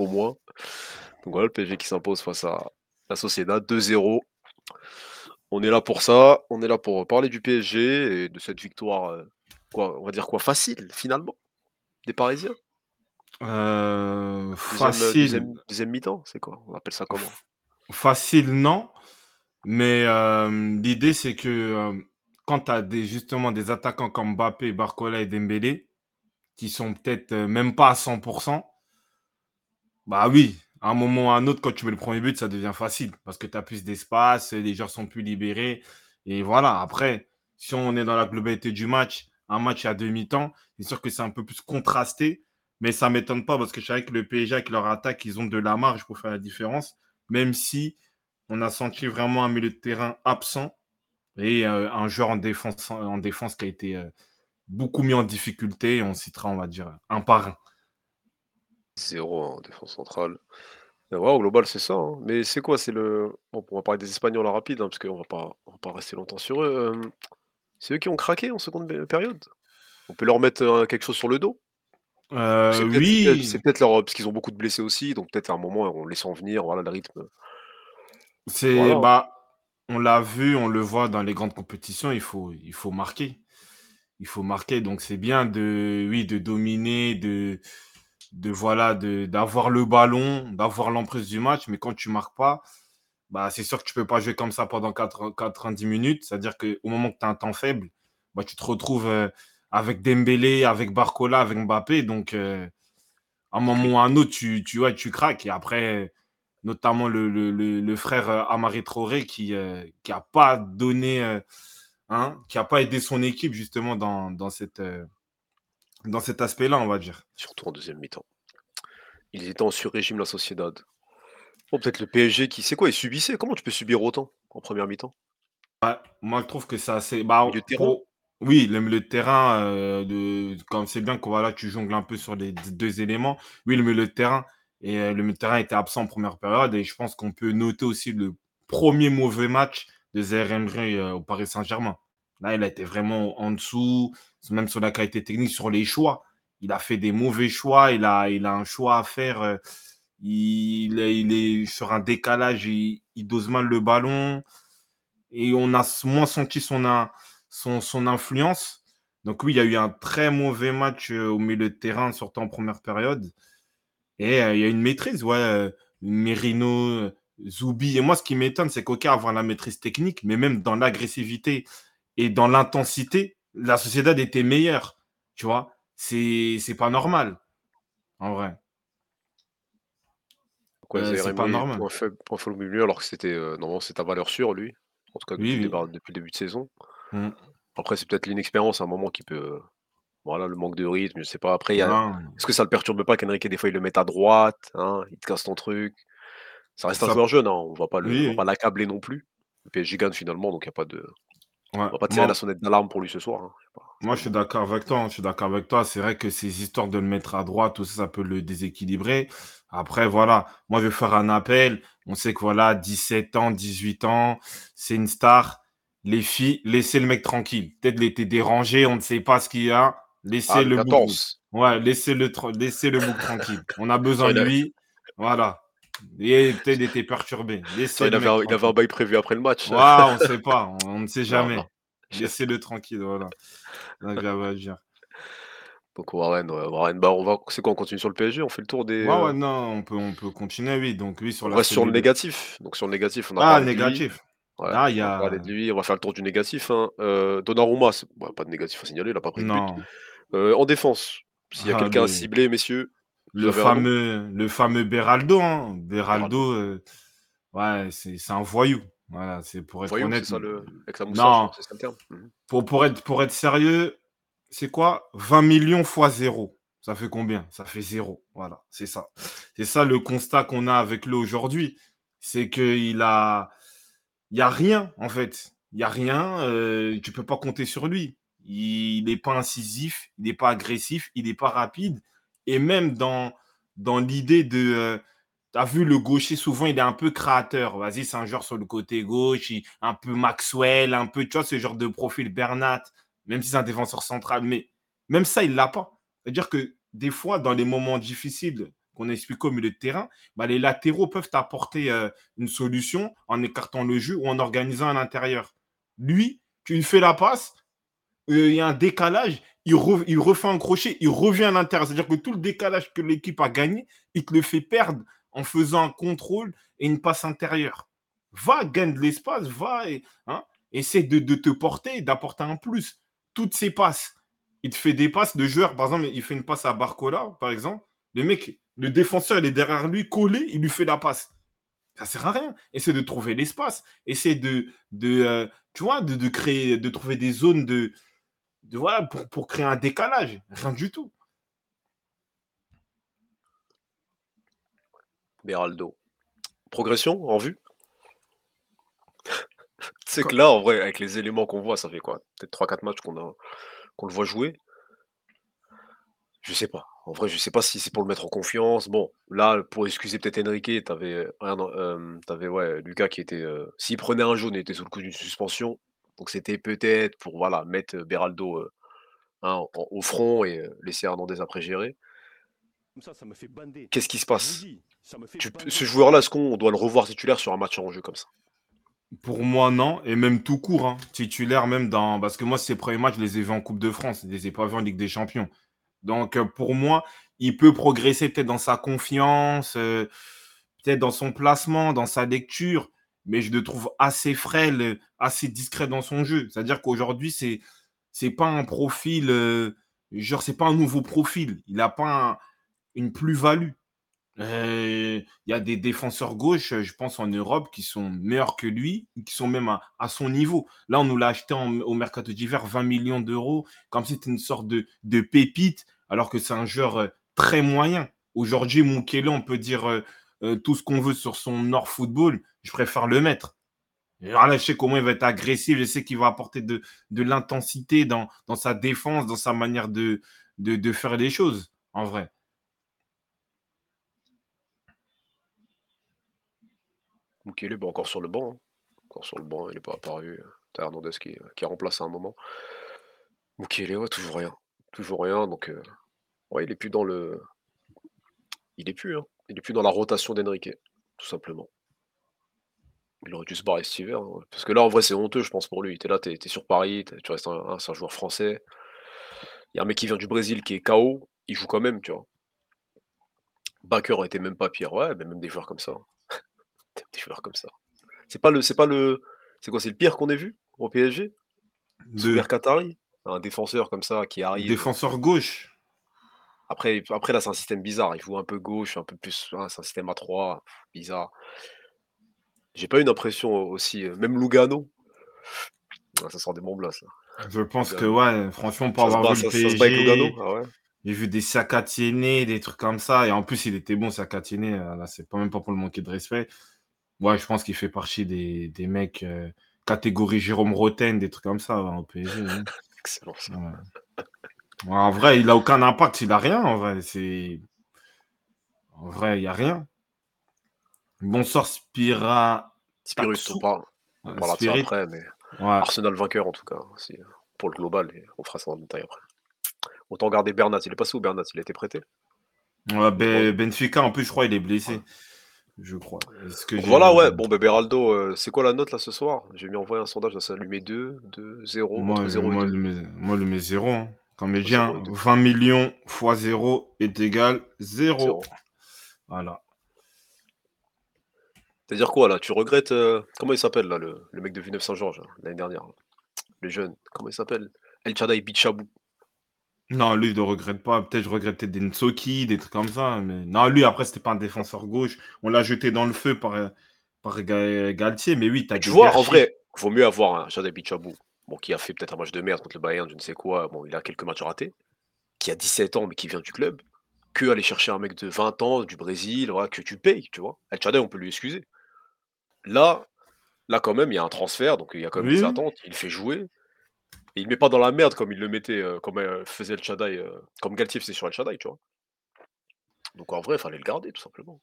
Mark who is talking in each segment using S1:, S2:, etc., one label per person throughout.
S1: au moins. Donc voilà, le PSG qui s'impose face à la Sociedad 2-0. On est là pour ça, on est là pour parler du PSG et de cette victoire, euh, quoi, on va dire quoi, facile finalement, des Parisiens.
S2: Euh,
S1: Deuxième,
S2: facile.
S1: deuxième- deuxième mi-temps, c'est quoi On appelle ça comment?
S2: Facile, non. Mais euh, l'idée, c'est que euh, quand tu as des, justement des attaquants comme Mbappé, Barcola et Dembélé, qui sont peut-être euh, même pas à 100%, bah oui, à un moment ou à un autre, quand tu mets le premier but, ça devient facile parce que tu as plus d'espace, les joueurs sont plus libérés. Et voilà, après, si on est dans la globalité du match, un match à demi-temps, c'est sûr que c'est un peu plus contrasté, mais ça ne m'étonne pas parce que je savais que le PSG, avec leur attaque, ils ont de la marge pour faire la différence, même si on a senti vraiment un milieu de terrain absent et euh, un joueur en défense, en défense qui a été euh, beaucoup mis en difficulté. On citera, on va dire, un par un.
S1: Zéro en défense centrale. Et ouais, au global, c'est ça. hein. Mais c'est quoi C'est le. Bon, on va parler des Espagnols en rapide, hein, parce qu'on va pas, on va pas rester longtemps sur eux. euh, C'est eux qui ont craqué en seconde période? On peut leur mettre euh, quelque chose sur le dos?
S2: Euh,
S1: C'est peut-être c'est
S2: oui,
S1: c'est peut-être leur. Parce qu'ils ont beaucoup de blessés aussi, donc peut-être à un moment, on les sent venir, voilà, le rythme.
S2: C'est
S1: Voilà.
S2: bah, on l'a vu, on le voit dans les grandes compétitions, il faut, il faut marquer. Il faut marquer, donc c'est bien de, oui, de dominer, de, de voilà, de d'avoir le ballon, d'avoir l'emprise du match, mais quand tu marques pas, bah c'est sûr que tu peux pas jouer comme ça pendant 4 90 minutes. C'est-à-dire qu'au moment que tu as un temps faible, bah, tu te retrouves euh, avec Dembélé, avec Barcola, avec Mbappé, donc euh, à un moment ou à un autre, tu, tu, tu craques. Et après, notamment le, frère euh, Amari Traoré qui euh, qui a pas donné, hein, qui a pas aidé son équipe justement dans, dans, cette, dans cet aspect-là, on va dire.
S1: Surtout en deuxième mi-temps. Ils étaient en sur-régime, la Sociedad. Bon, peut-être le PSG qui. C'est quoi Ils subissaient Comment tu peux subir autant en première mi-temps?
S2: Moi, je trouve que c'est assez. Bah,
S1: de terrain?
S2: pour- Oui, le milieu de terrain, euh, de... comme c'est bien que voilà, tu jongles un peu sur les deux éléments. Oui, le milieu de terrain. Et euh, le milieu de terrain était absent en première période. Et je pense qu'on peut noter aussi le premier mauvais match de Zaire euh, au Paris Saint-Germain. Là, il a été vraiment en dessous, même sur la qualité technique, sur les choix. Il a fait des mauvais choix. Il a, il a un choix à faire. euh, il, est- sur un décalage. Il, dose mal le ballon et on a moins senti son, son, son influence. Donc oui, il y a eu un très mauvais match euh, au milieu de terrain, surtout en première période. Et euh, il y a une maîtrise, ouais. Merino, Zoubi. Et moi, ce qui m'étonne, c'est qu'aucun avoir la maîtrise technique, mais même dans l'agressivité et dans l'intensité, la Sociedad était meilleure. Tu vois, c'est c'est pas normal, en vrai.
S1: Quoi,
S2: Euh, c'est pas normal.
S1: point faible, point faible milieu, alors que c'était. euh, normalement, c'est à valeur sûre, lui. En tout cas, depuis,
S2: Oui,
S1: le, depuis début de saison.
S2: Mm.
S1: Après, c'est peut-être l'inexpérience à un moment qui peut. Voilà, le manque de rythme, je sais pas. Après, y a. Est-ce que ça le perturbe pas qu'Enrique, des fois, il le mette à droite hein, Il te casse ton truc? Ça reste un joueur jeune, hein, on va pas le,
S2: Oui,
S1: l'accabler non plus. Le PSG gagne finalement, donc il y a pas de.
S2: Ouais.
S1: On va pas tirer
S2: Moi-
S1: la sonnette d'alarme pour lui ce soir. hein.
S2: Moi, je suis d'accord avec toi. hein, Je suis d'accord avec toi. C'est vrai que ces histoires de le mettre à droite, tout ça, ça peut le déséquilibrer. Après, voilà. Moi, je vais faire un appel. On sait que voilà, 17 ans, 18 ans, c'est une star. Les filles, laissez le mec tranquille. Peut-être était dérangé, on ne sait pas ce qu'il y a. Laissez
S1: Ah,
S2: le
S1: le
S2: bouc.
S1: 14.
S2: Ouais, laissez le, laissez le bouc tranquille. On a besoin de lui. Voilà. Et peut-être il était perturbé. Laissez
S1: il, avait
S2: mec
S1: il avait un bail prévu après le match.
S2: Ouais, on ne sait pas. On, on ne sait jamais. Laissez-le tranquille. Voilà. Donc, j'avais à dire.
S1: Donc Warren, Warren, bah on va, c'est quoi, on continue sur le PSG, on fait le tour des.
S2: Ouais,
S1: euh,
S2: ouais, non, on peut, on peut continuer, oui. Donc, oui, sur
S1: on
S2: la
S1: reste sur le négatif. Donc sur le négatif, on a
S2: Ah, négatif.
S1: Ouais,
S2: Ah, il y
S1: on va
S2: a-
S1: de lui, on va faire le tour du négatif. Hein. Euh, Donnarumma, ouais, pas de négatif à signaler, il a pas pris de but. Euh, en défense, s'il y a
S2: Ah,
S1: quelqu'un à cibler, messieurs,
S2: Le fameux, le fameux Beraldo, hein. Beraldo, euh, ouais, c'est un voyou. Voilà, c'est pour être
S1: voyou,
S2: honnête.
S1: ça le. Avec sa
S2: Non.
S1: moustache, c'est ça le terme.
S2: Pour, pour, être, pour être sérieux, c'est quoi? 20 millions fois zéro. Ça fait combien? Ça fait zéro. Voilà, c'est ça. C'est ça le constat qu'on a avec lui aujourd'hui. C'est qu'il a. Il n'y a rien, en fait. Il n'y a rien. euh, tu peux pas compter sur lui. Il n'est pas incisif, il n'est pas agressif, il n'est pas rapide. Et même dans, dans l'idée de. euh, T'as vu, le gaucher, souvent, il est un peu créateur. Vas-y, c'est un joueur sur le côté gauche, un peu Maxwell, un peu, tu vois, ce genre de profil Bernat, même si c'est un défenseur central. Mais même ça, il l'a pas. C'est-à-dire que des fois, dans les moments difficiles qu'on a expliqué au milieu de terrain, bah, les latéraux peuvent apporter euh, une solution en écartant le jeu ou en organisant à l'intérieur. Lui, tu lui fais la passe, euh, il y a un décalage, il, refait un crochet, il revient à l'intérieur. C'est-à-dire que tout le décalage que l'équipe a gagné, il te le fait perdre en faisant un contrôle et une passe intérieure. Va, gagne de l'espace, va et hein, essaie de, te porter, d'apporter un plus. Toutes ces passes il te fait des passes de joueurs. Par exemple, il fait une passe à Barcola, par exemple. Le mec, le défenseur, il est derrière lui, collé, il lui fait la passe. Ça sert à rien. Essaie de trouver l'espace. Essaie de, de euh, tu vois, de, créer, de trouver des zones de voilà, pour, pour créer un décalage. Rien du tout.
S1: Beraldo. Progression en vue? C'est que là, en vrai, avec les éléments qu'on voit, ça fait quoi? Peut-être 3-4 matchs qu'on a, qu'on le voit jouer. Je sais pas. En vrai, je sais pas si c'est pour le mettre en confiance. Bon, là, pour excuser peut-être Enrique, t'avais euh, avais, ouais, Lucas qui était. Euh, s'il prenait un jaune, il était sous le coup d'une suspension. Donc c'était peut-être pour voilà, mettre Beraldo euh, hein, au front et laisser Hernandez après gérer. Qu'est-ce qui se passe? Ce joueur-là, est-ce qu'on doit le revoir titulaire sur un match en jeu comme ça?
S2: Pour moi, non. Et même tout court, hein. titulaire, même dans. Parce que moi, ces premiers matchs, je les ai vus en Coupe de France. Je les ai pas vus en Ligue des Champions. Donc, euh, pour moi, il peut progresser peut-être dans sa confiance, euh, peut-être dans son placement, dans sa lecture. Mais je le trouve assez frêle, assez discret dans son jeu. C'est-à-dire qu'aujourd'hui, c'est c'est pas un profil. Euh, genre, c'est pas un nouveau profil. Il n'a pas une plus-value. Euh, il y a des défenseurs gauche, je pense, en Europe qui sont meilleurs que lui, qui sont même à, son niveau. Là, on nous l'a acheté au mercato d'hiver 20 millions d'euros, comme si c'était une sorte de, pépite, alors que c'est un joueur euh, très moyen. Aujourd'hui, Mukele, on peut dire tout ce qu'on veut sur son Nord Football, je préfère le mettre. Je sais comment il va être agressif, je sais qu'il va apporter de, l'intensité dans, sa défense, dans sa manière de, faire les choses, en vrai.
S1: Mukele, bon, encore sur le banc. Hein. Encore sur le banc, il n'est pas apparu. T'as Hernandez qui, qui a remplacé un moment. Mukele, ouais, toujours rien. Toujours rien. Donc, euh, ouais, il est plus dans le. Il est plus, hein. Il est plus dans la rotation d'Enrique, tout simplement. Il aurait dû se barrer cet hiver. Hein. Parce que là, en vrai, c'est honteux, je pense, pour lui. T'es là, t'es es sur Paris, tu restes un, c'est un joueur français. Il y a un mec qui vient du Brésil qui est KO, il joue quand même, tu vois. Baker été même pas pire, ouais, mais même des joueurs comme ça des joueurs comme ça. C'est pas le, c'est pas le, c'est quoi, c'est le pire qu'on ait vu au PSG De Qatari, un défenseur comme ça qui arrive.
S2: Défenseur gauche.
S1: Après, après là, c'est un système bizarre. Il joue un peu gauche, un peu plus. Hein, c'est un système à 3, bizarre. J'ai pas eu une impression aussi. Euh, même Lugano. ça sort des bons là.
S2: Je pense que, ouais, franchement, pour avoir vu le PSG, ah j'ai vu des Sakatiene, des trucs comme ça. Et en plus, il était bon, Sakatiene. Euh, là, c'est pas même pas pour le manquer de respect. Ouais, je pense qu'il fait partie des, des mecs euh, catégorie Jérôme Roten, des trucs comme ça hein, au PSG. Hein. Excellent ça. en vrai, il n'a aucun impact, il n'a rien. En vrai, c'est. En vrai, il n'y a rien. Bonsoir Spira.
S1: Spirus, on parle. On parlera de ça après, mais Arsenal vainqueur en tout cas, pour le global, et on fera ça en détail après. Autant garder Bernat, il est passé où Bernat Il a été prêté
S2: ouais, Benfica, en plus, je crois, il est blessé je crois.
S1: voilà, ouais. Bon, ben Beraldo, euh, c'est quoi la note là ce soir? J'ai mis envoyer un sondage, ça lui 2, 2, 0,
S2: moi, 0 moi, Le mets, 0. Hein. Quand médien, 20 millions fois 0 est égal 0. Voilà.
S1: C'est-à-dire quoi là Tu regrettes. Euh, comment il s'appelle là, le, le, mec de Villeneuve-Saint-Georges, l'année dernière Le jeune, comment il s'appelle El Chadai Bichabou.
S2: Non, lui, je ne regrette pas. Peut-être je regrettais des Nsoki, des trucs comme ça. Mais non, lui, après, c'était pas un défenseur gauche. On l'a jeté dans le feu par, par Galtier. Mais oui,
S1: tu as Tu vois, en vrai, il vaut mieux avoir un Jadé Bichabou, bon, qui a fait peut-être un match de merde contre le Bayern, je ne sais quoi. Bon, il a quelques matchs ratés. Qui a 17 ans, mais qui vient du club. Que aller chercher un mec de 20 ans du Brésil, voilà, que tu payes, tu vois. El Chadé, on peut lui excuser. Là, là, quand même, il y a un transfert, donc il y a quand même des attentes. Il fait jouer. Et il met pas dans la merde comme il le mettait, euh, comme euh, faisait El Shaddai, euh, comme Galtier faisait sur El Shaddai, tu vois. Donc en vrai, il fallait le garder, tout simplement.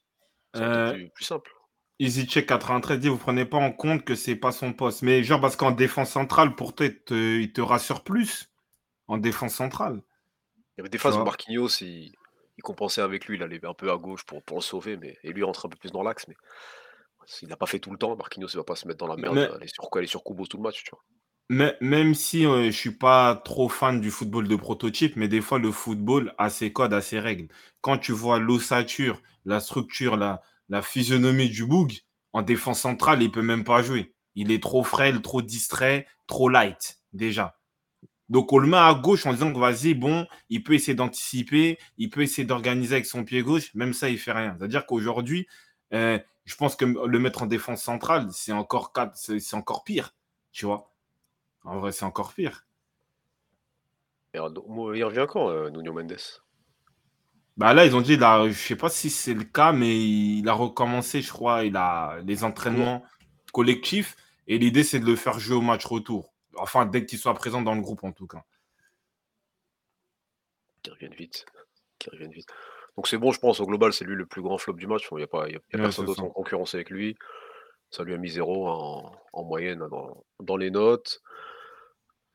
S1: C'est plus, plus, simple.
S2: EasyCheck 93 dit vous prenez pas en compte que c'est pas son poste. Mais genre parce qu'en défense centrale, pour toi, il te, rassure plus en défense centrale.
S1: Il y avait des phases où Marquinhos, il, il compensait avec lui, il allait un peu à gauche pour, pour le sauver, mais, et lui rentre un peu plus dans l'axe. Mais il n'a pas fait tout le temps. Marquinhos ne va pas se mettre dans la merde, aller sur, aller sur Kubo tout le match. Tu vois.
S2: Mais, même si je je suis pas trop fan du football de prototype, mais des fois, le football a ses codes, a ses règles. Quand tu vois l'ossature, la structure, la, la physionomie du Boug, en défense centrale, il peut même pas jouer. Il est trop frêle, trop distrait, trop light, déjà. Donc, on le met à gauche en disant que vas-y, bon, il peut essayer d'anticiper, il peut essayer d'organiser avec son pied gauche. Même ça, il fait rien. C'est-à-dire qu'aujourd'hui, euh, je pense que le mettre en défense centrale, c'est encore, c'est encore pire. Tu vois En vrai, c'est encore pire.
S1: il revient quand, euh, Nuno Mendes?
S2: Bah là, ils ont dit, là, je sais pas si c'est le cas, mais il a recommencé, je crois, il a les entraînements collectifs. Et l'idée, c'est de le faire jouer au match retour. Enfin, dès qu'il soit présent dans le groupe, en tout cas.
S1: Qu'il revienne vite. Qu'il revienne vite. Donc c'est bon, je pense, au global, c'est lui le plus grand flop du match. Il n'y a, pas, personne d'autre en concurrence avec lui. Ça lui a mis zéro en, moyenne dans, les notes.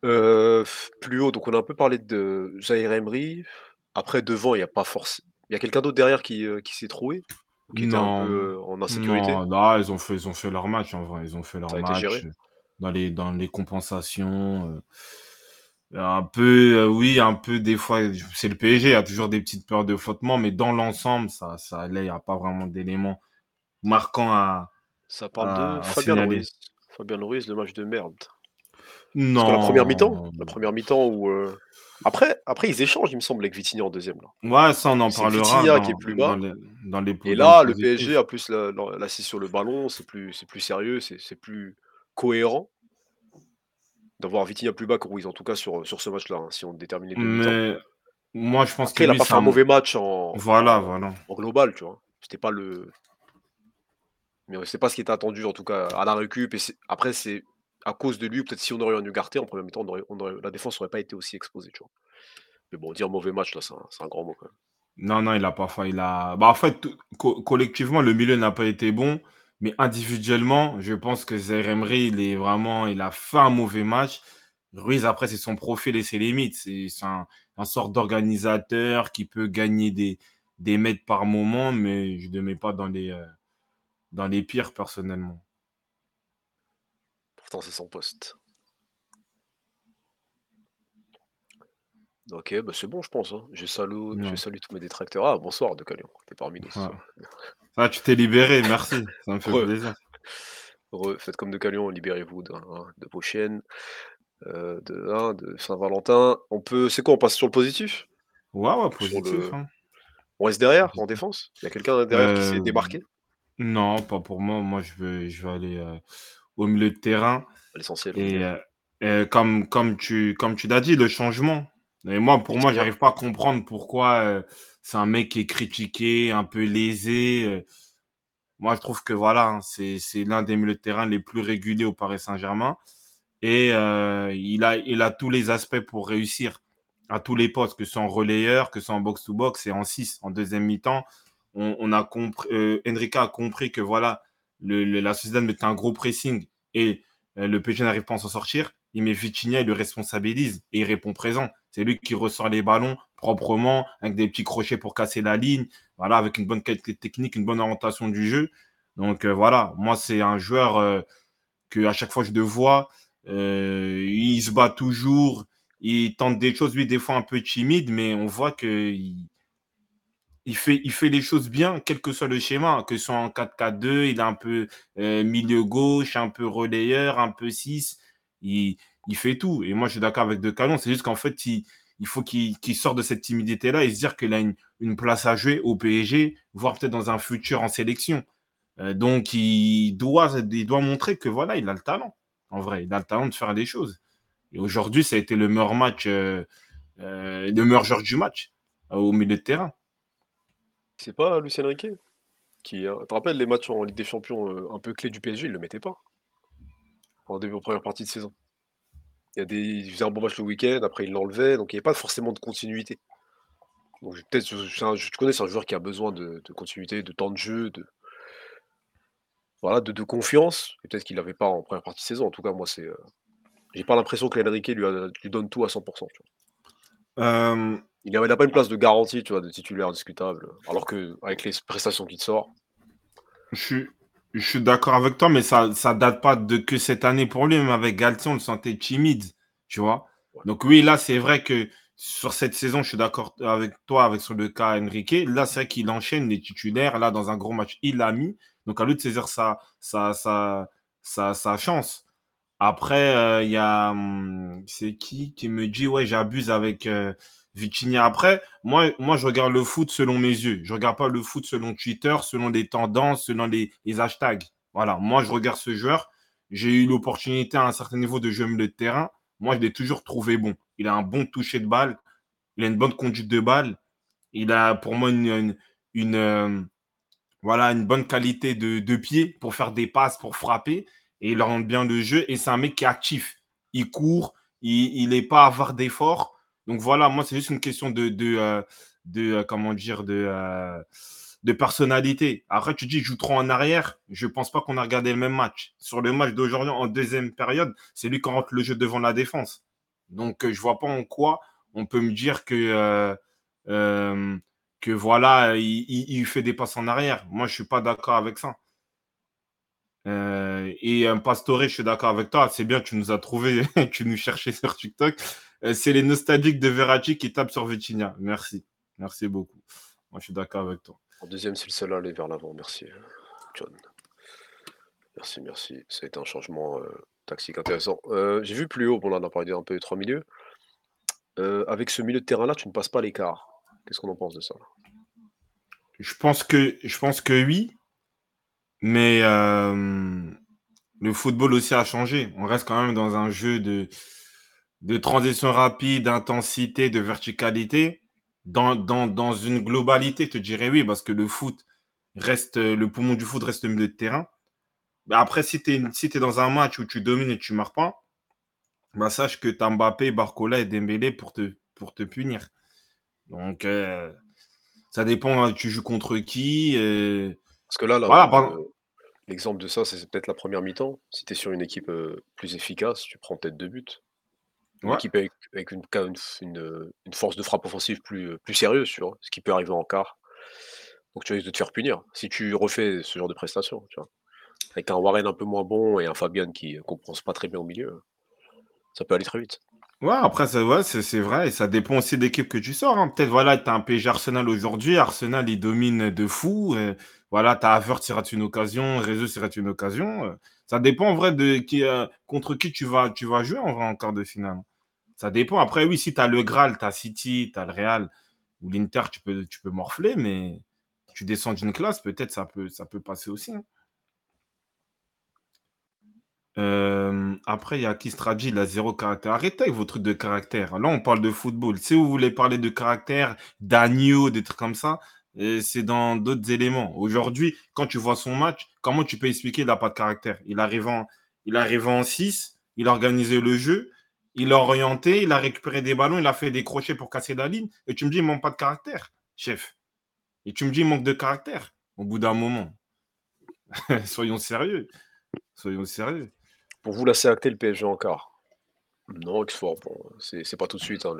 S1: Euh, plus haut, donc on a un peu parlé de Jair Emery. Après, devant, il n'y a pas forcément. Il y a quelqu'un d'autre derrière qui, euh, qui s'est trouvé Qui était un peu euh, en insécurité?
S2: Non, ils ont, fait, ils ont fait leur match en vrai. Ils ont fait leur match dans les, dans les compensations. Un peu, euh, oui, un peu des fois, c'est le PSG, il y a toujours des petites peurs de flottement, mais dans l'ensemble, ça, ça allait, il n'y a pas vraiment d'éléments marquants à.
S1: Ça parle de Fabien Ruiz. Fabien Ruiz, le match de merde. Non. Parce la première mi-temps, la première mi-temps où. Euh, après, après, ils échangent, il me semble, avec Vitinha en deuxième. Là.
S2: Ouais, ça, on en parlera.
S1: Vitinha qui est plus bas. Dans les, Et là, le PSG a plus l'assise sur le ballon, c'est plus, plus sérieux, c'est plus cohérent d'avoir Vitinha plus bas que Ruiz, en tout cas sur, sur ce match-là, hein, si on détermine les deux Mais
S2: moi, je pense
S1: qu'il n'a pas fait un mauvais match en,
S2: voilà, voilà.
S1: en global, tu vois. C'était pas le. Mais c'est pas ce qui était attendu, en tout cas, à la récup. Et après, c'est à cause de lui, peut-être si on aurait eu un Ugarte en première mi-temps, la défense n'aurait pas été aussi exposée, tu vois. Mais bon, dire mauvais match, là, c'est un, grand mot quand même.
S2: Non, non, il a pas fait. Il a... Bah, en fait, collectivement, le milieu n'a pas été bon. Mais individuellement, je pense que Zaire Emery, il est vraiment, il a fait un mauvais match. Ruiz, après, c'est son profil et ses limites. C'est un, un sorte d'organisateur qui peut gagner des, des mètres par moment, mais je ne le mets pas dans les, euh, dans les pires personnellement.
S1: Pourtant, c'est son poste. Ok, bah c'est bon, je pense. Hein. Je, salue, je salue tous mes détracteurs. Ah, bonsoir, De Calion. T'es parmi nous.
S2: Ah, tu t'es libéré, merci. Ça me fait plaisir.
S1: faites comme de Calion, libérez-vous de, de vos chaînes, euh, de, de Saint-Valentin. On peut. C'est quoi On passe sur le positif?
S2: Ouais, ouais, positif. Hein.
S1: On reste derrière, en défense? Il y a quelqu'un derrière qui s'est euh, débarqué
S2: Non, pas pour moi. Moi, je vais, je vais aller euh, au milieu de terrain.
S1: L'essentiel.
S2: Et, comme, comme tu, comme tu l'as dit, le changement. Et moi, pour moi, j'arrive pas à comprendre pourquoi c'est un mec qui est critiqué, un peu lésé. Euh. Moi, je trouve que voilà, hein, c'est l'un des milieux de terrain les plus réguliers au Paris Saint-Germain. Et euh, il, a, tous les aspects pour réussir à tous les postes, que ce soit en relayeur, que ce soit en box-to-box et en 6, en deuxième mi-temps. On, a compris, euh, Enrica a compris que voilà, la Sociedad mettait un gros pressing et le PSG n'arrive pas à s'en sortir. Il met Vitinha, il le responsabilise et il répond présent. C'est lui qui ressort les ballons proprement, avec des petits crochets pour casser la ligne, voilà, avec une bonne qualité technique, une bonne orientation du jeu. Donc euh, voilà, moi c'est un joueur euh, que à chaque fois je le vois, euh, il se bat toujours, il tente des choses, lui des fois un peu timide, mais on voit que il, fait, il fait les choses bien, quel que soit le schéma, que ce soit en 4-4-2, il est un peu milieu gauche, un peu relayeur, un peu 6, il, il fait tout. Et moi, je suis d'accord avec De Calon. C'est juste qu'en fait, il, il faut qu'il sorte de cette timidité-là et se dire qu'il a une, place à jouer au PSG, voire peut-être dans un futur en sélection. Euh, donc, il doit, montrer que voilà, il a le talent. En vrai, il a le talent de faire des choses. Et aujourd'hui, ça a été le meilleur match, euh, euh, le meilleur joueur du match au milieu de terrain.
S1: C'est pas Lucien Riquet qui. Tu te rappelles les matchs en Ligue des Champions un peu clés du PSG, il ne le mettait pas en début, première partie de saison. Il, y a des, il faisait un bon match le week-end, après il l'enlevait, donc il n'y avait pas forcément de continuité. Donc peut-être, je, connais, c'est un joueur qui a besoin de, continuité, de temps de jeu, de, voilà, de, de confiance. Et peut-être qu'il n'avait pas en première partie de saison. En tout cas, moi, c'est, euh, j'ai pas l'impression que l'Enrique lui, lui donne tout à 100%.
S2: Euh,
S1: Il n'a pas une place de garantie, tu vois, de titulaire discutable. Alors que avec les prestations qu'il sort.
S2: Je suis, je suis d'accord avec toi, mais ça ne date pas de que cette année pour lui. Même avec Galtier, on le sentait timide, tu vois. Donc oui, là, c'est vrai que sur cette saison, je suis d'accord avec toi avec sur le cas Enrique. Là, c'est vrai qu'il enchaîne les titulaires. Là, dans un gros match, il l'a mis. Donc à lui de saisir sa, sa, sa, sa, chance. Après, euh, il y a. Hum, c'est qui qui me dit, ouais, j'abuse avec. Euh, Après, moi, je regarde le foot selon mes yeux. Je regarde pas le foot selon Twitter, selon les tendances, selon les, hashtags. Voilà, moi, je regarde ce joueur. J'ai eu l'opportunité à un certain niveau de jouer le terrain. Moi, je l'ai toujours trouvé bon. Il a un bon toucher de balle. Il a une bonne conduite de balle. Il a pour moi une, euh, voilà, une bonne qualité de, pied pour faire des passes, pour frapper. Et il rend bien le jeu. Et c'est un mec qui est actif. Il court. Il n'est pas avoir d'efforts. Donc voilà, moi, c'est juste une question de, de, euh, euh, comment dire, de, de personnalité. Après, tu dis, je joue trop en arrière. Je ne pense pas qu'on a regardé le même match. Sur le match d'aujourd'hui, en deuxième période, c'est lui qui rentre le jeu devant la défense. Donc, je ne vois pas en quoi on peut me dire que, euh, euh, que voilà, il, fait des passes en arrière. Moi, je ne suis pas d'accord avec ça. Euh, et un Pastore, je suis d'accord avec toi. C'est bien, tu nous as trouvé, tu nous cherchais sur TikTok. C'est les nostalgiques de Verratti qui tapent sur Vitinha. Merci. Merci beaucoup. Moi, je suis d'accord avec toi.
S1: En deuxième, c'est le seul à aller vers l'avant. Merci, John. Merci, merci. Ça a été un changement tactique intéressant. J'ai vu plus haut, bon là on a parlé un peu des trois milieux. avec ce milieu de terrain-là, tu ne passes pas l'écart. Qu'est-ce qu'on en pense de ça?
S2: Je pense, que, je pense que oui, mais le football aussi a changé. On reste quand même dans un jeu de, de transition rapide, d'intensité, de verticalité. Dans, dans, dans, une globalité, je te dirais oui, parce que le foot reste, le poumon du foot reste le milieu de terrain. Après, si tu es, si dans un match où tu domines et tu ne marques pas, bah, sache que tu as Mbappé, Barcola et Dembélé pour te, pour te punir. Donc, euh, ça dépend, hein, tu joues contre qui. Euh.
S1: Parce que là, là l'exemple de ça, c'est peut-être la première mi-temps. Si tu es sur une équipe euh, plus efficace, tu prends peut-être deux buts. Une équipe avec, une, une, une, force de frappe offensive plus, plus sérieuse, tu vois, ce qui peut arriver en quart. Donc tu risques de te faire punir si tu refais ce genre de prestations. Tu vois. Avec un Warren un peu moins bon et un Fabian qui ne euh, comprend pas très bien au milieu, ça peut aller très vite.
S2: Ouais, après, c'est vrai, et ça dépend aussi de l'équipe que tu sors. Hein. Peut-être, voilà, tu as un PSG Arsenal aujourd'hui, Arsenal, il domine de fou. voilà, tu as Havertz, c'est une occasion, Réseau, c'est une occasion. Euh. Ça dépend, en vrai, de qui, euh, contre qui tu vas, tu vas jouer, en vrai, en quart de finale. Ça dépend. Après, oui, si tu as le Graal, tu as City, tu as le Real ou l'Inter, tu peux, tu peux morfler, mais tu descends d'une classe, peut-être ça peut, ça peut passer aussi. Hein. Euh, après, il y a Kistradi, il a zéro caractère. Arrêtez avec vos trucs de caractère. Là, on parle de football. Si vous voulez parler de caractère, d'agneau, des trucs comme ça, euh, c'est dans d'autres éléments. Aujourd'hui, quand tu vois son match, comment tu peux expliquer qu'il n'a pas de caractère? Il arrive en, il arrive en 6, il a le jeu, il a orienté, il a récupéré des ballons, il a fait des crochets pour casser la ligne. Et tu me dis, il manque pas de caractère, chef. Et tu me dis, il manque de caractère au bout d'un moment. Soyons sérieux. Soyons sérieux.
S1: Pour vous, là, c'est acté le PSG encore Non, X-Fort, c'est pas tout de suite. Hein,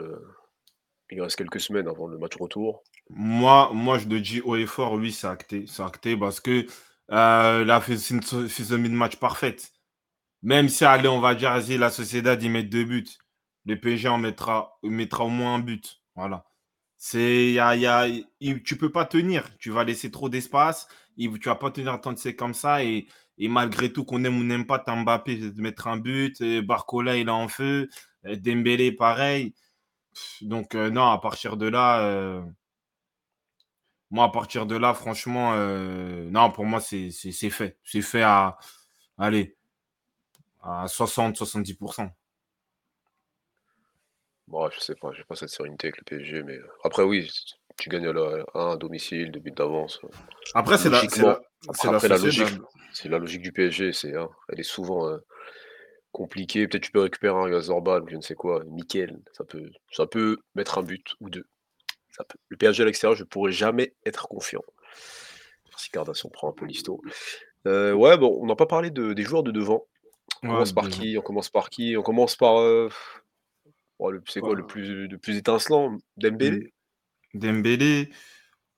S1: il reste quelques semaines avant le match retour.
S2: Moi, moi je le dis haut et fort, oui, c'est acté. C'est acté parce que euh, là, c'est une physionomie de match parfaite. Même si, allez, on va dire, la Sociedad, y met deux buts. Le PSG en mettra, mettra au moins un but. Voilà. C'est, y a, tu peux pas tenir. Tu vas laisser trop d'espace. Tu vas pas tenir tant c'est comme ça. Et malgré tout, qu'on aime ou n'aime pas, Mbappé de mettre un but. Barcola, il est en feu. Dembélé, pareil. Donc, euh, non, à partir de là, euh, moi, à partir de là, franchement, euh, non, pour moi, c'est fait. C'est fait à, allez, à 60-70%.
S1: Bon, je sais pas, j'ai pas cette sérénité avec le PSG, mais après, oui, tu gagnes à, un domicile, deux buts d'avance.
S2: Après, c'est la,
S1: la, logique. C'est la logique du PSG, c'est, hein, elle est souvent euh, compliquée. Peut-être tu peux récupérer un Zorban ou je ne sais quoi, nickel. Ça peut, ça peut mettre un but ou deux. Ça peut. Le PSG à l'extérieur, je ne pourrais jamais être confiant. Merci Cardassion, prend un peu. Euh, ouais, bon, on n'a pas parlé de, des joueurs de devant. On commence par qui? On commence par qui? On commence par. Euh, c'est quoi le plus, le plus étincelant? Dembélé?
S2: Dembélé,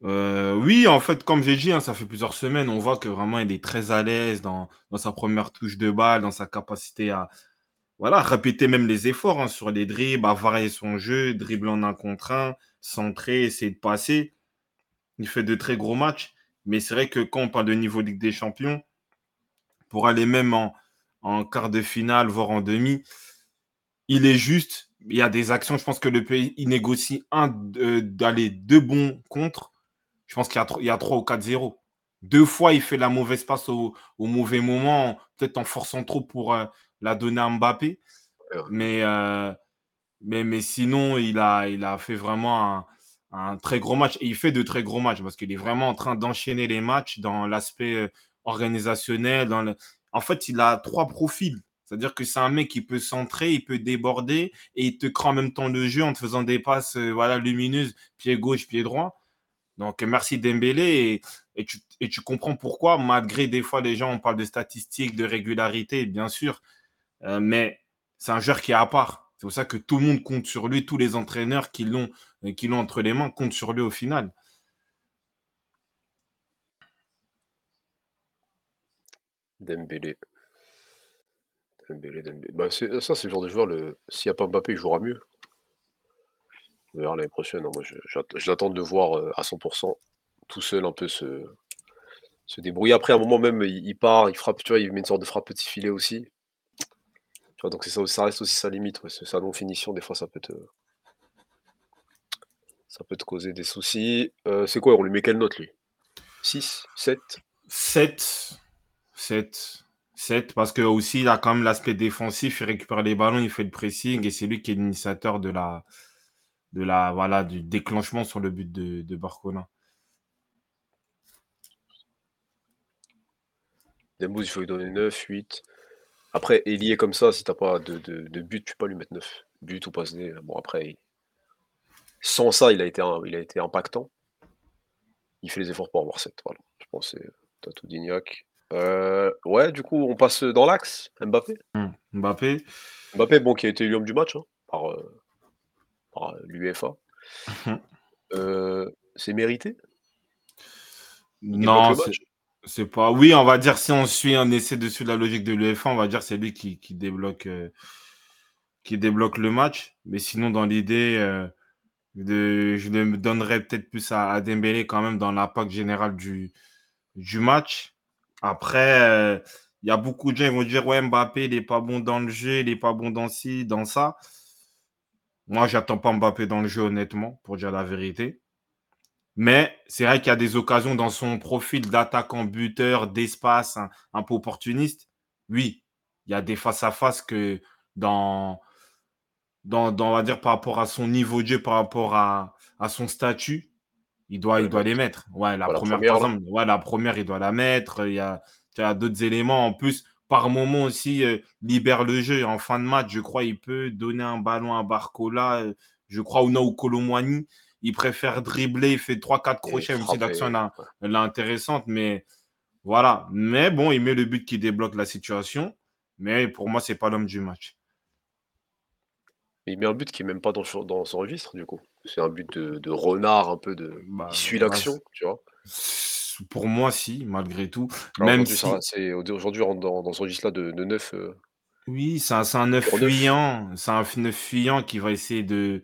S2: euh, oui, en fait, comme j'ai dit, hein, ça fait plusieurs semaines, on voit que vraiment il est très à l'aise dans, sa première touche de balle, dans sa capacité à voilà, répéter même les efforts hein, sur les dribbles, à varier son jeu, dribbler en un contre un, centrer, essayer de passer. Il fait de très gros matchs, mais c'est vrai que quand on parle de niveau Ligue des Champions, pour aller même en, en quart de finale, voire en demi, il est juste. Il y a des actions, je pense que le pays, il négocie un d'aller deux bons contre je pense qu'il y, a 3 ou 4-0. Deux fois, il fait la mauvaise passe au, mauvais moment, peut-être en forçant trop pour euh, la donner à Mbappé. Mais, euh, mais, mais sinon, il a, il a fait vraiment un, très gros match. Et il fait de très gros matchs parce qu'il est vraiment en train d'enchaîner les matchs dans l'aspect euh, organisationnel. Dans le... En fait, il a trois profils. C'est-à-dire que c'est un mec qui peut centrer, il peut déborder et il te crée en même temps le jeu en te faisant des passes voilà, lumineuses, pied gauche, pied droit. Donc, merci Dembélé. Et, tu, comprends pourquoi, malgré des fois, les gens, on parle de statistiques, de régularité, bien sûr. Euh, mais c'est un joueur qui est à part. C'est pour ça que tout le monde compte sur lui. Tous les entraîneurs qui l'ont, euh, qui l'ont entre les mains comptent sur lui au final.
S1: Dembélé. Dembélé, Dembélé. Bah, ça, c'est le genre de joueur, s'il n'y a pas Mbappé, il jouera mieux l'année prochaine. Moi, j'attends de voir euh, à 100% tout seul un peu se, se débrouiller. Après, à un moment même, il, part, il frappe, tu vois, il met une sorte de frappe petit filet aussi. Tu vois, donc ça, ça reste aussi sa limite. sa non-finition, des fois, ça peut te. Ça peut te causer des soucis. Euh, c'est quoi On lui met quelle note, lui? 6 7
S2: 7. 7. 7, parce que aussi il a quand même l'aspect défensif, il récupère les ballons, il fait le pressing et c'est lui qui est l'initiateur de la, de la, voilà, du déclenchement sur le but de, de Barcola.
S1: Dembouz, il faut lui donner 9, 8. Après, est comme ça, si t'as pas de, de, but, tu peux pas lui mettre 9. But ou passe Bon, après, sans ça, il a, été, il a été impactant. Il fait les efforts pour avoir 7. Voilà. Je pense que c'est Tatou Dignac. Euh, ouais, du coup, on passe dans l'axe. Mbappé.
S2: Hmm. Mbappé.
S1: Mbappé, bon, qui a été l'homme du match, hein, par, euh, par l'UEFA. Euh, c'est mérité?
S2: Non, c'est pas. Oui, on va dire si on suit, on essaie de suivre la logique de l'UEFA, on va dire c'est lui qui, débloque, euh, qui débloque le match. Mais sinon, dans l'idée, de, je me donnerais peut-être plus à, à, Dembélé quand même dans l'impact général du, du match. Après, il y a beaucoup de gens qui vont dire ouais Mbappé, il n'est pas bon dans le jeu, il n'est pas bon dans ci, dans ça. Moi, j'attends pas Mbappé dans le jeu, honnêtement, pour dire la vérité. Mais c'est vrai qu'il y a des occasions dans son profil d'attaquant buteur, d'espace, un, peu opportuniste. Oui, il y a des face-à-face que dans, dans, on va dire, par rapport à son niveau de jeu, par rapport à, son statut, il doit, il doit les mettre. Ouais, la, première, par exemple, ouais, la première, il doit la mettre. Il y a, d'autres éléments. En plus, par moment aussi euh, libère le jeu. En fin de match, je crois, il peut donner un ballon à Barcola, euh, je crois, ou non, Colomwani. Il préfère dribbler, il fait 3-4 crochets, même si l'action est intéressante. Mais voilà. Mais bon, il met le but qui débloque la situation. Mais pour moi, c'est pas l'homme du match.
S1: Il met un but qui n'est même pas dans, dans, son registre, du coup. C'est un but de, renard, un peu de. Bah, il suit l'action, tu vois.
S2: Pour moi, si, malgré tout. même
S1: aujourd'hui, dans, dans ce registre-là de, de 9. Euh,
S2: oui, c'est un, un 9 fuyant. C'est un 9 fuyant qui va essayer de,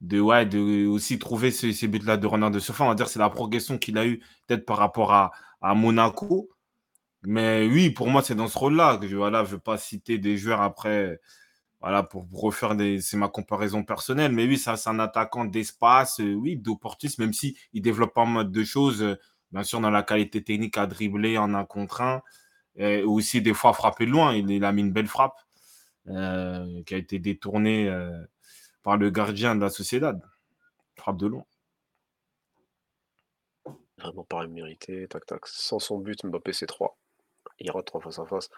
S2: de, ouais, de aussi trouver ces, buts-là de renard de surface. On va dire c'est la progression qu'il a eu peut-être par rapport à, à Monaco. Mais oui, pour moi, c'est dans ce rôle-là que je ne voilà, veux pas citer des joueurs après voilà, pour, refaire des. C'est ma comparaison personnelle. Mais oui, ça, c'est un attaquant d'espace, euh, oui, d'opportunisme, même s'il il développe pas mal de choses. Euh, bien sûr, dans la qualité technique à dribbler en un contre un, et aussi des fois frapper de loin. Il, a mis une belle frappe euh, qui a été détournée par le gardien de la Sociedad. Frappe de loin.
S1: Vraiment pas mérité. Tac, tac. Sans son but, Mbappé, c'est 3. Il rate 3 face à face.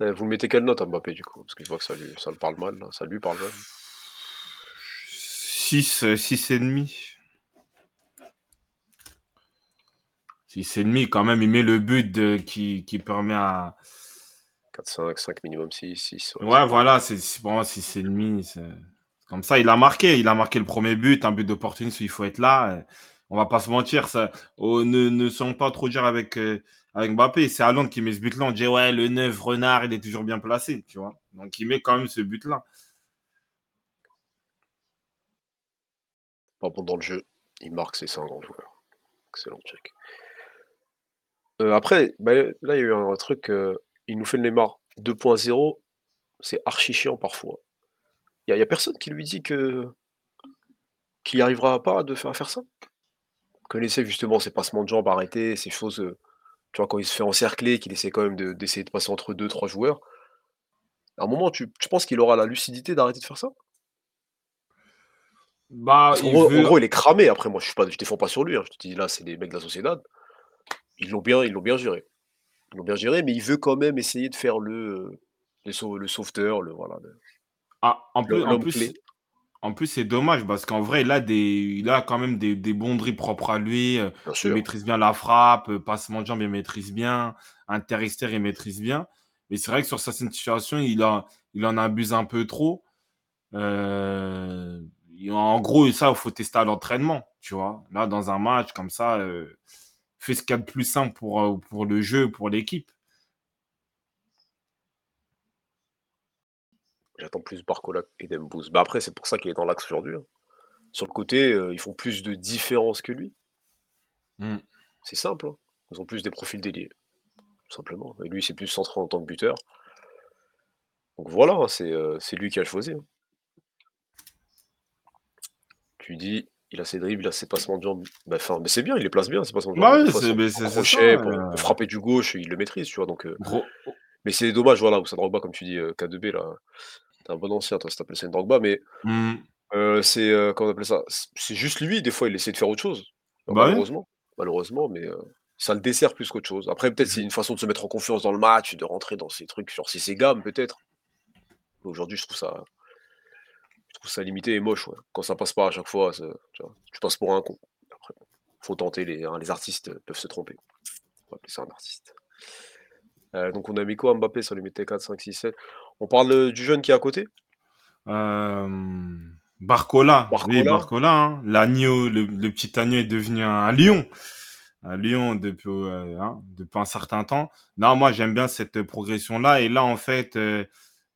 S1: Euh, vous mettez quelle note à Mbappé du coup? Parce que je vois que ça, lui, ça le parle mal. Ça lui parle mal.
S2: 6, 6,5. Si c'est demi, quand même, il met le but qui, permet à.
S1: 4, 5, 5 minimum 6, 6.
S2: Ouais, voilà, c'est, pour moi, si c'est demi, c'est Comme ça, il a marqué. Il a marqué le premier but, un but d'opportunité, il faut être là. On va pas se mentir, ça, oh, ne, ne sont pas trop dire avec, euh, avec Mbappé. C'est Allende qui met ce but-là. On dit, ouais, le 9, Renard, il est toujours bien placé, tu vois. Donc, il met quand même ce but-là.
S1: Pas bon dans le jeu. Il marque, c'est ça un grand joueur. Excellent check. Euh, après, bah, là, il y a eu un, truc. Euh, il nous fait le Neymar 2.0. C'est archi chiant parfois. Il n'y a, personne qui lui dit que qu'il arrivera pas de faire, faire ça? Vous connaissez justement ces passements de jambes arrêtés, ces choses. Euh, tu vois, quand il se fait encercler, qu'il essaie quand même d'essayer de, passer entre deux, trois joueurs. À un moment, tu, tu penses qu'il aura la lucidité d'arrêter de faire ça?
S2: Bah,
S1: en, gros, il est cramé. Après, moi, je ne défends pas sur lui. Hein. Je te dis, là, c'est des mecs de la Sociedad. Ils l'ont bien, ils l'ont bien géré. Ils l'ont bien géré, mais il veut quand même essayer de faire le, le, le sauveteur, le voilà.
S2: Ah, en, plus, en, plus, en plus, c'est dommage parce qu'en vrai, il a, des, il a quand même des, des bons dribbles propres à lui. Euh, il maîtrise bien la frappe, euh, passement de jambes, il maîtrise bien. Interextérieur, il maîtrise bien. Mais c'est vrai que sur certaines situations, il, a, il en abuse un peu trop. Euh, en gros, ça, il faut tester à l'entraînement, tu vois. Là, dans un match comme ça, euh, fais ce qu'il y a de plus simple pour, pour le jeu, pour l'équipe.
S1: J'attends plus Barcola et Dembous. Bah après, c'est pour ça qu'il est dans l'axe aujourd'hui. Hein. Sur le côté, euh, ils font plus de différence que lui. Hmm. C'est simple. Hein. Ils ont plus des profils déliés. Tout simplement. Et lui, c'est plus centré en tant que buteur. Donc voilà, hein, c'est lui qui a choisi tu dis, il a ses dribbles, il a ses passements de jambes. Bah, mais c'est bien, il les place bien, ses passements de
S2: jambes. Ouais, c'est crochet,
S1: pour, pour, frapper du gauche, il le maîtrise, tu vois. Donc, euh, Mais c'est dommage, voilà, ça Drogba, comme tu dis, euh, K2B, là. Un bon ancien, toi, si t'appelles ça une Drogba, mais mmh. euh, c'est, comment on appelle ça? C'est juste lui, des fois, il essaie de faire autre chose. Bah malheureusement, malheureusement, mais ça le dessert plus qu'autre chose. Après, peut-être c'est une façon de se mettre en confiance dans le match, de rentrer dans ces trucs, genre c'est ses gammes, peut-être. Aujourd'hui, je trouve ça je trouve ça limité et moche. Quand ça passe pas à chaque fois, tu, passes pour un con. Après, faut tenter. Les, hein, les artistes peuvent se tromper. On va appeler ça un artiste. Euh, donc on a mis quoi? Mbappé sur les métiers 4, 5, 6, 7 On parle du jeune qui est à côté?
S2: Euh, Barcola. Oui, Barcola. Hein. L'agneau, le, petit agneau est devenu un, lion. Un lion depuis, euh, hein, depuis un certain temps. Non, moi j'aime bien cette progression-là. Et là, en fait,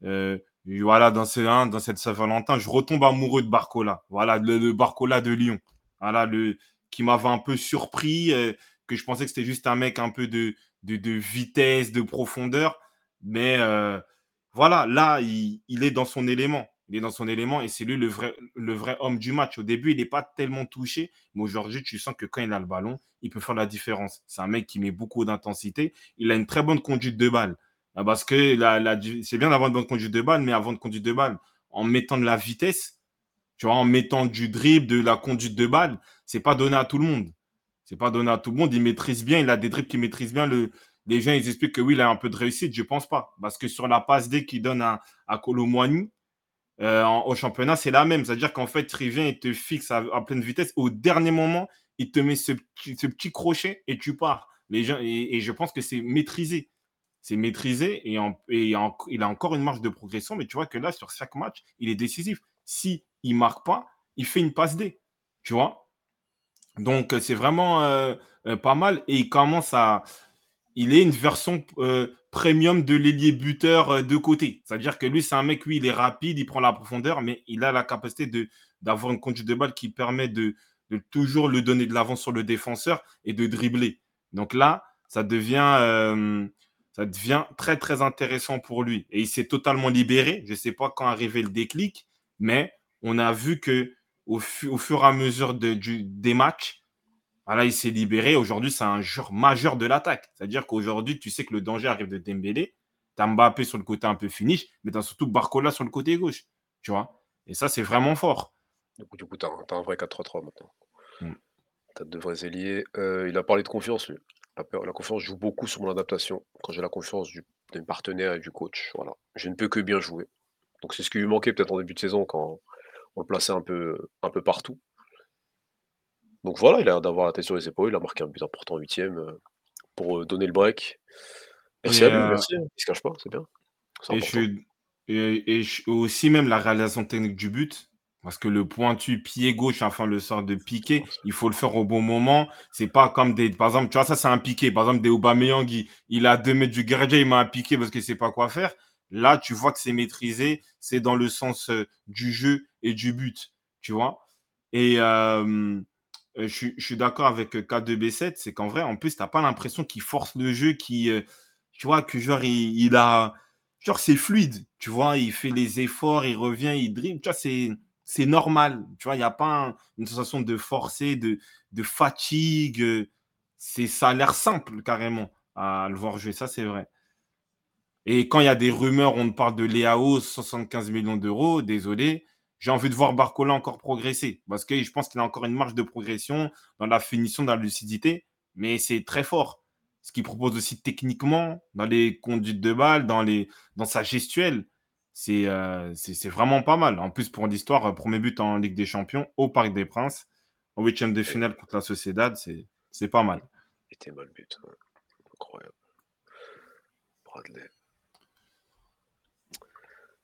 S2: voilà, dans, ce, hein, dans cette Saint-Valentin, je retombe amoureux de Barcola. Voilà, le, Barcola de Lyon. Voilà, le, qui m'avait un peu surpris, euh, que je pensais que c'était juste un mec un peu de, de, vitesse, de profondeur. Mais euh, voilà, là, il, est dans son élément. Il est dans son élément et c'est lui le vrai, le vrai homme du match. Au début, il n'est pas tellement touché, mais aujourd'hui, tu sens que quand il a le ballon, il peut faire la différence. C'est un mec qui met beaucoup d'intensité. Il a une très bonne conduite de balle. Ah, parce que c'est bien d'avoir une bonne conduite de balle, mais avant de conduire de balle, en mettant de la vitesse, tu vois, en mettant du dribble, de la conduite de balle, c'est pas donné à tout le monde. C'est pas donné à tout le monde. Il maîtrise bien, il a des dribbles qui maîtrisent bien. Le, les gens, ils expliquent que oui, il a un peu de réussite. Je pense pas. Parce que sur la passe D qu'il donne à, à Colomboigny, euh, au championnat, c'est la même. C'est-à-dire qu'en fait, vient, il te fixe à, pleine vitesse. Au dernier moment, il te met ce, petit crochet et tu pars. Les gens, et je pense que c'est maîtrisé c'est maîtrisé et, il a encore une marge de progression. Mais tu vois que là, sur chaque match, il est décisif. Si il marque pas, il fait une passe D. Tu vois? Donc, c'est vraiment euh, euh, pas mal. Et il commence à. Il est une version euh, premium de l'ailier buteur de côté. C'est-à-dire que lui, c'est un mec, lui, il est rapide, il prend la profondeur, mais il a la capacité d'avoir une conduite de balle qui permet de, toujours lui donner de l'avance sur le défenseur et de dribbler. Donc là, ça devient devient très, très intéressant pour lui. Et il s'est totalement libéré. Je ne sais pas quand arrivé le déclic, mais on a vu que au, fur et à mesure des matchs, voilà, il s'est libéré. Aujourd'hui, c'est un joueur majeur de l'attaque. C'est-à-dire qu'aujourd'hui, tu sais que le danger arrive de Dembélé. Tu as Mbappé sur le côté un peu finish, mais tu as surtout Barcola sur le côté gauche. Tu vois? Et ça, c'est vraiment fort.
S1: Du coup, du coup tu as, un vrai 4-3-3 maintenant. Mm. Tu as de vrais ailiers. Euh, il a parlé de confiance, lui. La, confiance joue beaucoup sur mon adaptation. Quand j'ai la confiance du, d'un partenaire et du coach, voilà. Je ne peux que bien jouer. Donc c'est ce qui lui manquait peut-être en début de saison quand on le plaçait un peu, un peu partout. Donc voilà, il a l'air d'avoir la tête sur les épaules. Il a marqué un but important en huitième euh, pour euh, donner le break. Merci à lui, euh, merci. Il se cache pas, c'est bien.
S2: Et, je, et, aussi même la réalisation technique du but. Parce que le pointu pied gauche, enfin le sort de piqué, il faut le faire au bon moment. C'est pas comme des. Par exemple, tu vois, ça c'est un piqué. Par exemple, des Aubameyang, il, il a deux mètres du gardien, il m'a un piqué parce qu'il sait pas quoi faire. Là, tu vois que c'est maîtrisé, c'est dans le sens euh, du jeu et du but, tu vois. Et euh, je, suis- je suis d'accord avec euh, K2B7, c'est qu'en vrai, en plus, tu n'as pas l'impression qu'il force le jeu, qui, euh, tu vois, que genre, il, a. Genre, c'est fluide, tu vois, il fait les efforts, il revient, il dribble, tu vois, c'est c'est normal. Tu vois, il n'y a pas un- une sensation de forcer, de, de fatigue. euh, C'est, ça a l'air simple, carrément, à le voir jouer. Ça, c'est vrai. Et quand il y a des rumeurs, on parle de Léao, 75 millions d'euros, désolé. J'ai envie de voir Barcola encore progresser. Parce que je pense qu'il a encore une marge de progression dans la finition, dans la lucidité. Mais c'est très fort. Ce qu'il propose aussi techniquement, dans les conduites de balle, dans, les, dans sa gestuelle, c'est euh, c'est vraiment pas mal. En plus, pour l'histoire, euh, premier but en Ligue des Champions au Parc des Princes, en huitième de finale contre la Sociedad, c'est c'est pas mal.
S1: Il était mal but. Incroyable. Bradley.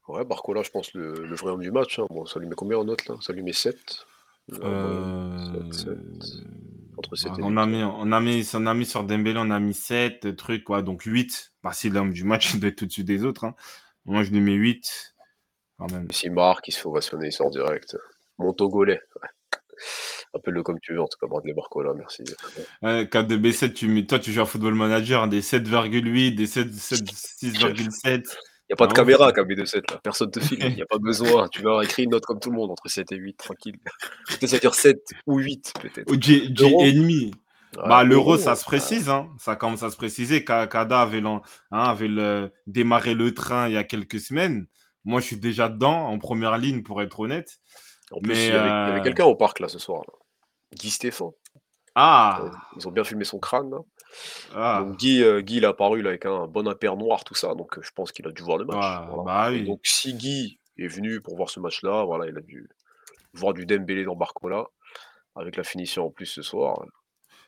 S1: Ouais, Barcola, je pense, le, le vrai homme du match. hein. Bon, ça lui met combien en note là? Ça lui met 7.
S2: Euh,
S1: sept, sept. Entre 7 et
S2: on,
S1: 8.
S2: a mis, on, a mis, on a mis sur Dembélé, on a mis 7 trucs, quoi, donc 8. Bah, c'est l'homme du match, il doit être au-dessus des autres. hein. Moi, je lui mets 8. Quand même.
S1: S'il marque, il se fait ovationner, il sort direct. Mon Togolais. Ouais. Appelle-le comme tu veux, en tout cas, Bradley Barcola, merci.
S2: Euh, 4-2-B7, tu, mets- toi, tu joues à Football Manager, des 7,8, des 7, 7, 6,7.
S1: Il n'y a pas de caméra, KB27, là. Personne te filme, il n'y a pas besoin. Tu vas écrire une note comme tout le monde, entre 7 et 8, tranquille. Peut-être ça dire 7 ou 8, peut-être.
S2: Ou J, ennemi.
S1: Ouais,
S2: Bah, l'euro, ça se précise, hein. ça commence à se préciser. Ka- Kada avait, hein, avait le- démarré le train il y a quelques semaines. Moi, je suis déjà dedans, en première ligne, pour être honnête.
S1: En plus,
S2: Mais,
S1: il y avait,
S2: euh,
S1: quelqu'un au parc, là, ce soir. Guy Stéphane.
S2: Ah,
S1: Ils ont bien filmé son crâne, là.
S2: Ah.
S1: Donc Guy, euh, Guy, il est apparu là, avec un bon impair noir, tout ça, donc euh, je pense qu'il a dû voir le match. Voilà.
S2: bah oui.
S1: donc si Guy est venu pour voir ce match-là, voilà, il a dû voir du Dembélé dans Barcola, avec la finition en plus ce soir.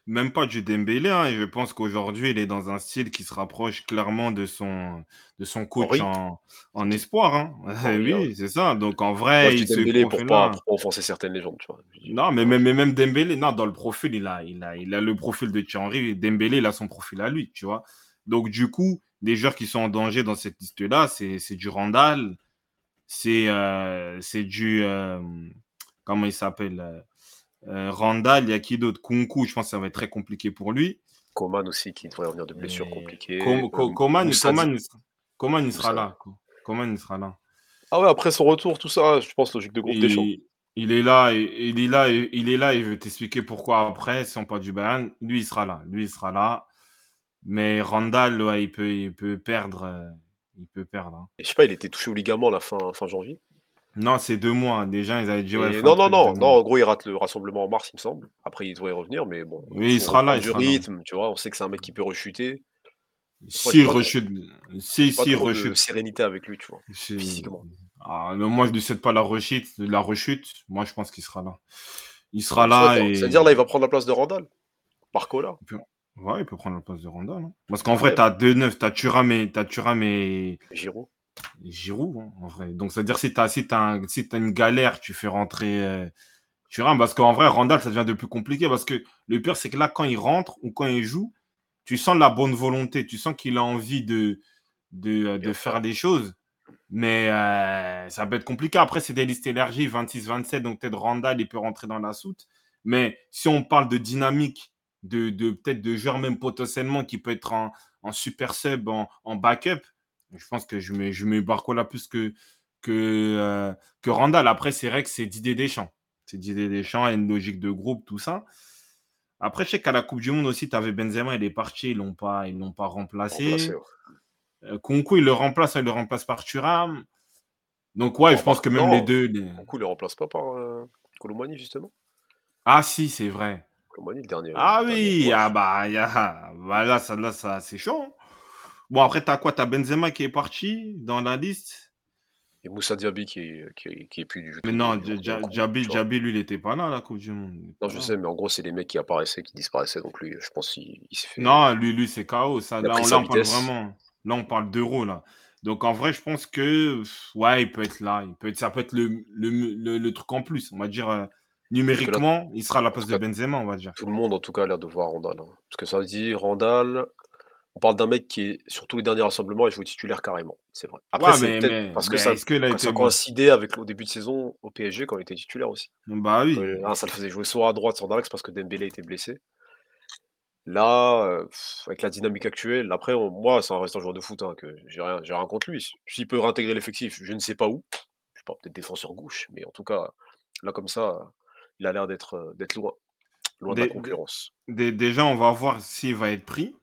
S2: Même pas du Dembélé, hein, et je pense qu'aujourd'hui, il est dans un style qui se rapproche clairement de son, de son coach en, en espoir. Hein. Oui, c'est ça. Donc en
S1: Moi,
S2: vrai,
S1: je
S2: il se
S1: Dembélé pour pas, pour offenser certaines légendes, tu vois.
S2: Non, mais même, même Dembélé, non, dans le profil, il a, il a, il a le profil de Thierry. Dembélé, il a son profil à lui, tu vois. Donc, du coup, des joueurs qui sont en danger dans cette liste-là, c'est c'est du Randall, c'est euh, c'est du. euh, comment il s'appelle euh, Randall, il y a qui d'autre? Kunku, je pense que ça va être très compliqué pour lui.
S1: Coman aussi qui devrait revenir de blessures
S2: Et
S1: compliquées.
S2: Com- Co-
S1: Euh,
S2: Coman,
S1: Moussa
S2: Coman, il sera- Coman, il sera
S1: Moussa.
S2: là. Co- Coman, il sera là.
S1: Ah ouais, après son retour, tout ça, je pense logique de groupe des champs.
S2: Il, il est là, il est là, et- il est là, et je vais t'expliquer pourquoi après, si on parle du Bayern, lui, il sera là. Lui, il sera là. Mais Randall, ouais, il, peut, il peut perdre. euh, il peut perdre. hein.
S1: Et je sais pas, il était touché au ligament la fin, fin janvier.
S2: Non, c'est deux mois. Déjà, ils avaient dit. Ouais,
S1: non, non, non, non, en gros, il rate le rassemblement en mars, il me semble. Après, il devrait revenir, mais bon.
S2: Oui, il sera là, il
S1: du
S2: sera là.
S1: rythme, tu vois. On sait que c'est un mec qui peut rechuter.
S2: Si
S1: j'ai pas
S2: rechute. Si, si rechute.
S1: sérénité avec lui, tu vois.
S2: si-
S1: physiquement.
S2: Ah, mais moi, je ne souhaite pas la rechute. La rechute. Moi, je pense qu'il sera là. Il sera
S1: le
S2: là. Et...
S1: C'est-à-dire, là, il va prendre la place de Randall. Barcola.
S2: Ouais, il peut prendre la place de Randall. hein. Parce qu'en vrai,
S1: Ouais.
S2: tu as deux neufs. Tu as Thuram et, t'as Thuram et,
S1: Giroud.
S2: Giroud, hein, en vrai. Donc, c'est-à-dire, si tu as, si un- une galère, tu fais rentrer euh, Thuram. Parce qu'en vrai, Randall, ça devient de plus compliqué. Parce que le pire, c'est que là, quand il rentre ou quand il joue, tu sens la bonne volonté. Tu sens qu'il a envie de, de, euh, de faire
S1: faire.
S2: des choses. Mais euh, ça peut être compliqué. Après, c'est des listes élargies, 26-27. Donc, peut-être Randall, il peut rentrer dans la soute. Mais si on parle de dynamique, de, de peut-être de joueurs même potentiellement qui peut être en, en super sub, en, en backup, je pense que je mets, je mets Barcola plus que, que, euh, que Randall. Après, c'est vrai que c'est Didier Deschamps. C'est Didier Deschamps, il y a une logique de groupe, tout ça. Après, je sais qu'à la Coupe du Monde aussi, tu avais Benzema, il est parti, ils ne l'ont pas, ils l'ont pas remplacé.
S1: Remplacé, ouais.
S2: Euh, Kunku, il le remplace, il le remplace par Thuram. Donc, ouais, je pense que même
S1: non.
S2: les deux. les-
S1: il le remplace pas par euh, Colomani, justement.
S2: Ah, si, c'est vrai.
S1: Colomani, le dernier.
S2: Ah
S1: le
S2: oui, ah bah, bah là, ça, là, ça c'est chaud. hein. Bon, après, t'as quoi? T'as Benzema qui est parti dans la liste?
S1: Et Moussa Diaby qui est, qui est, qui est plus du
S2: Mais
S1: tout
S2: non. Djabi, lui, il était pas là à la Coupe du Monde.
S1: Non, je sais, mais en gros, c'est les mecs qui apparaissaient, qui disparaissaient. Donc lui, je pense qu'il il s'est fait.
S2: Non, lui, lui c'est KO. Ça, là, on,
S1: sa
S2: là, on parle vraiment. Là, on parle d'euro, là. Donc en vrai, je pense que ouais, il peut être là. Il peut être, ça peut être le, le, le, truc en plus. On va dire euh, numériquement, il sera à la place de Benzema, on va dire.
S1: Tout le monde en tout cas a l'air de voir Randall. Hein. Parce que ça dit Randall, on parle d'un mec qui est sur tous les derniers rassemblements il joue titulaire carrément. C'est vrai. Après, c'est peut-être parce que ça, a coïncidé avec au début de saison au PSG quand il était titulaire aussi.
S2: Bah oui.
S1: ça le faisait jouer soit à droite, soit dans l'axe parce que Dembélé était blessé. Là, euh, avec la dynamique actuelle, après, moi, c'est un restant joueur de foot, hein, que j'ai rien, rien contre lui. S'il peut réintégrer l'effectif, je ne sais pas où. Je sais pas, peut-être défenseur gauche, mais en tout cas, là, comme ça, il a l'air d'être euh, d'être loin, loin de la concurrence.
S2: déjà, on va voir s'il va être pris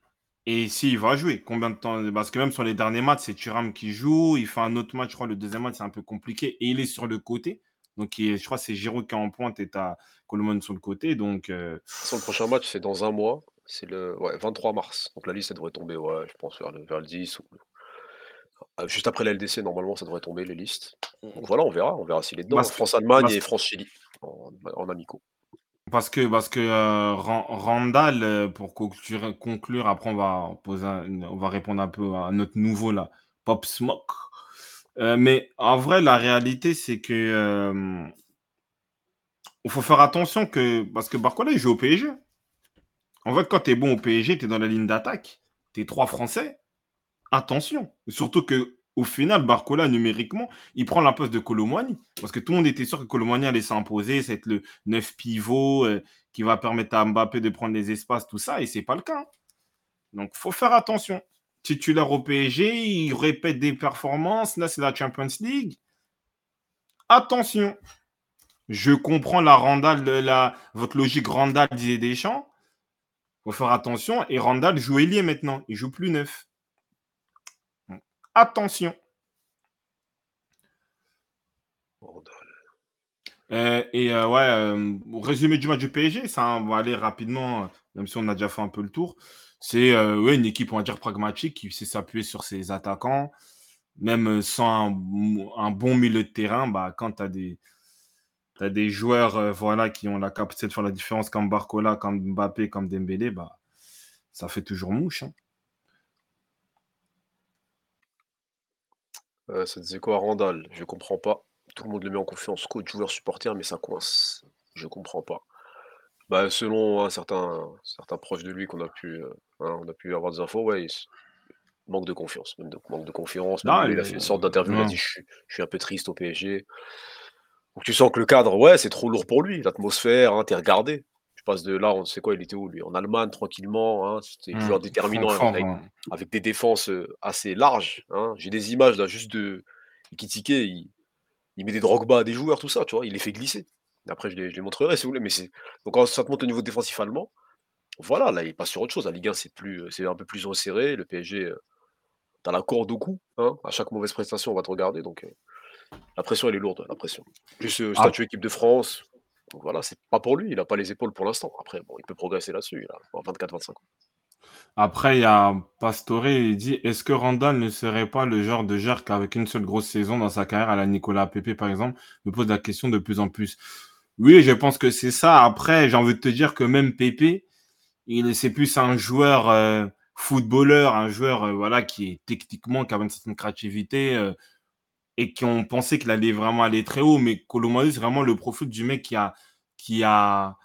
S2: et s'il va jouer. Combien de temps Parce que même sur les derniers matchs, c'est Thuram qui joue. Il fait un autre match, je crois, le deuxième match, c'est un peu compliqué. Et il est sur le côté. Donc, je crois que c'est Giroud qui est en pointe et tu as Coleman sur le côté. Donc, euh...
S1: le prochain match, c'est dans un mois. C'est le 23 mars. Donc la liste, elle devrait tomber, ouais, je pense, vers le, vers le 10 ou ah, juste après la LDC, normalement, ça devrait tomber les listes. Donc voilà, on verra, on verra s'il est dedans. France-Allemagne et France-Chili en, en, amicaux.
S2: Parce que, parce que euh, Randall, euh, pour conclure, après on va, on va répondre un peu à notre nouveau là, Pop Smoke. Euh, mais en vrai, la réalité, c'est que il faut faire attention que. Parce que Barcola, il joue au PSG. En fait, quand tu es bon au PSG, tu es dans la ligne d'attaque, tu es trois Français, attention. Surtout que au final, Barcola, numériquement, il prend la place de Colomani. Parce que tout le monde était sûr que Colomani allait s'imposer, c'est le neuf pivot euh, qui va permettre à Mbappé de prendre les espaces, tout ça, et c'est pas le cas. Donc, faut faire attention. Titulaire au PSG, il répète des performances. Là, c'est la Champions League. Attention. Je comprends la Randall, votre logique Randall disait Deschamps faut faire attention. Et Randall joue ailier maintenant. Il joue plus neuf. Attention. Euh, et euh, ouais, euh, résumé du match du PSG, ça on va aller rapidement, même si on a déjà fait un peu le tour. C'est ouais, une équipe, on va dire, pragmatique qui sait s'appuyer sur ses attaquants. Même sans un, un, bon milieu de terrain, bah, quand tu as des, as des joueurs euh, voilà, qui ont la capacité de faire la différence comme Barcola, comme Mbappé, comme Dembélé, bah, ça fait toujours mouche. Hein.
S1: Euh, ça disait quoi? Randall Je comprends pas. Tout le monde le met en confiance, coach, joueur, supporter, mais ça coince. Je comprends pas. Bah, selon hein, certains, certains proches de lui qu'on a pu, euh, hein, on a pu avoir des infos, ouais, il manque de confiance. manque de confiance. il, a fait une sorte d'interview, il a dit je suis un peu triste au PSG. Donc tu sens que le cadre, ouais, c'est trop lourd pour lui. L'atmosphère, hein, t'es regardé. Passe de là, on sait quoi, il était où lui? En Allemagne, tranquillement. Hein, C'était mmh, joueur déterminant avec, des défenses assez larges. Hein. J'ai des images là, juste de Kitike, il, il met des Drogba à des joueurs, tout ça, tu vois, il les fait glisser. Après, je les, je les montrerai si vous voulez, mais c'est. Donc quand ça te monte au niveau défensif allemand, voilà, là, il passe sur autre chose. La Ligue 1, c'est plus, c'est un peu plus resserré. Le PSG, t'as la corde au cou. Hein. À chaque mauvaise prestation, on va te regarder. Donc, la pression, elle est lourde, la pression. Juste euh, ah. statut équipe de France. Donc voilà, c'est pas pour lui, il n'a pas les épaules pour l'instant. Après, bon, il peut progresser là-dessus, il a 24-25 ans.
S2: Après, il y a Pastore, il dit Est-ce que Randall ne serait pas le genre de joueur qu'avec une seule grosse saison dans sa carrière, à la Nicolas Pepe par exemple, me pose la question de plus en plus Oui, je pense que c'est ça. Après, j'ai envie de te dire que même Pepe, c'est plus un joueur euh, footballeur, un joueur euh, voilà, qui est techniquement, qui a une certaine créativité et qui ont pensé qu'il allait vraiment aller très haut. Mais Colomani, c'est vraiment le profil du mec qui a, qui a,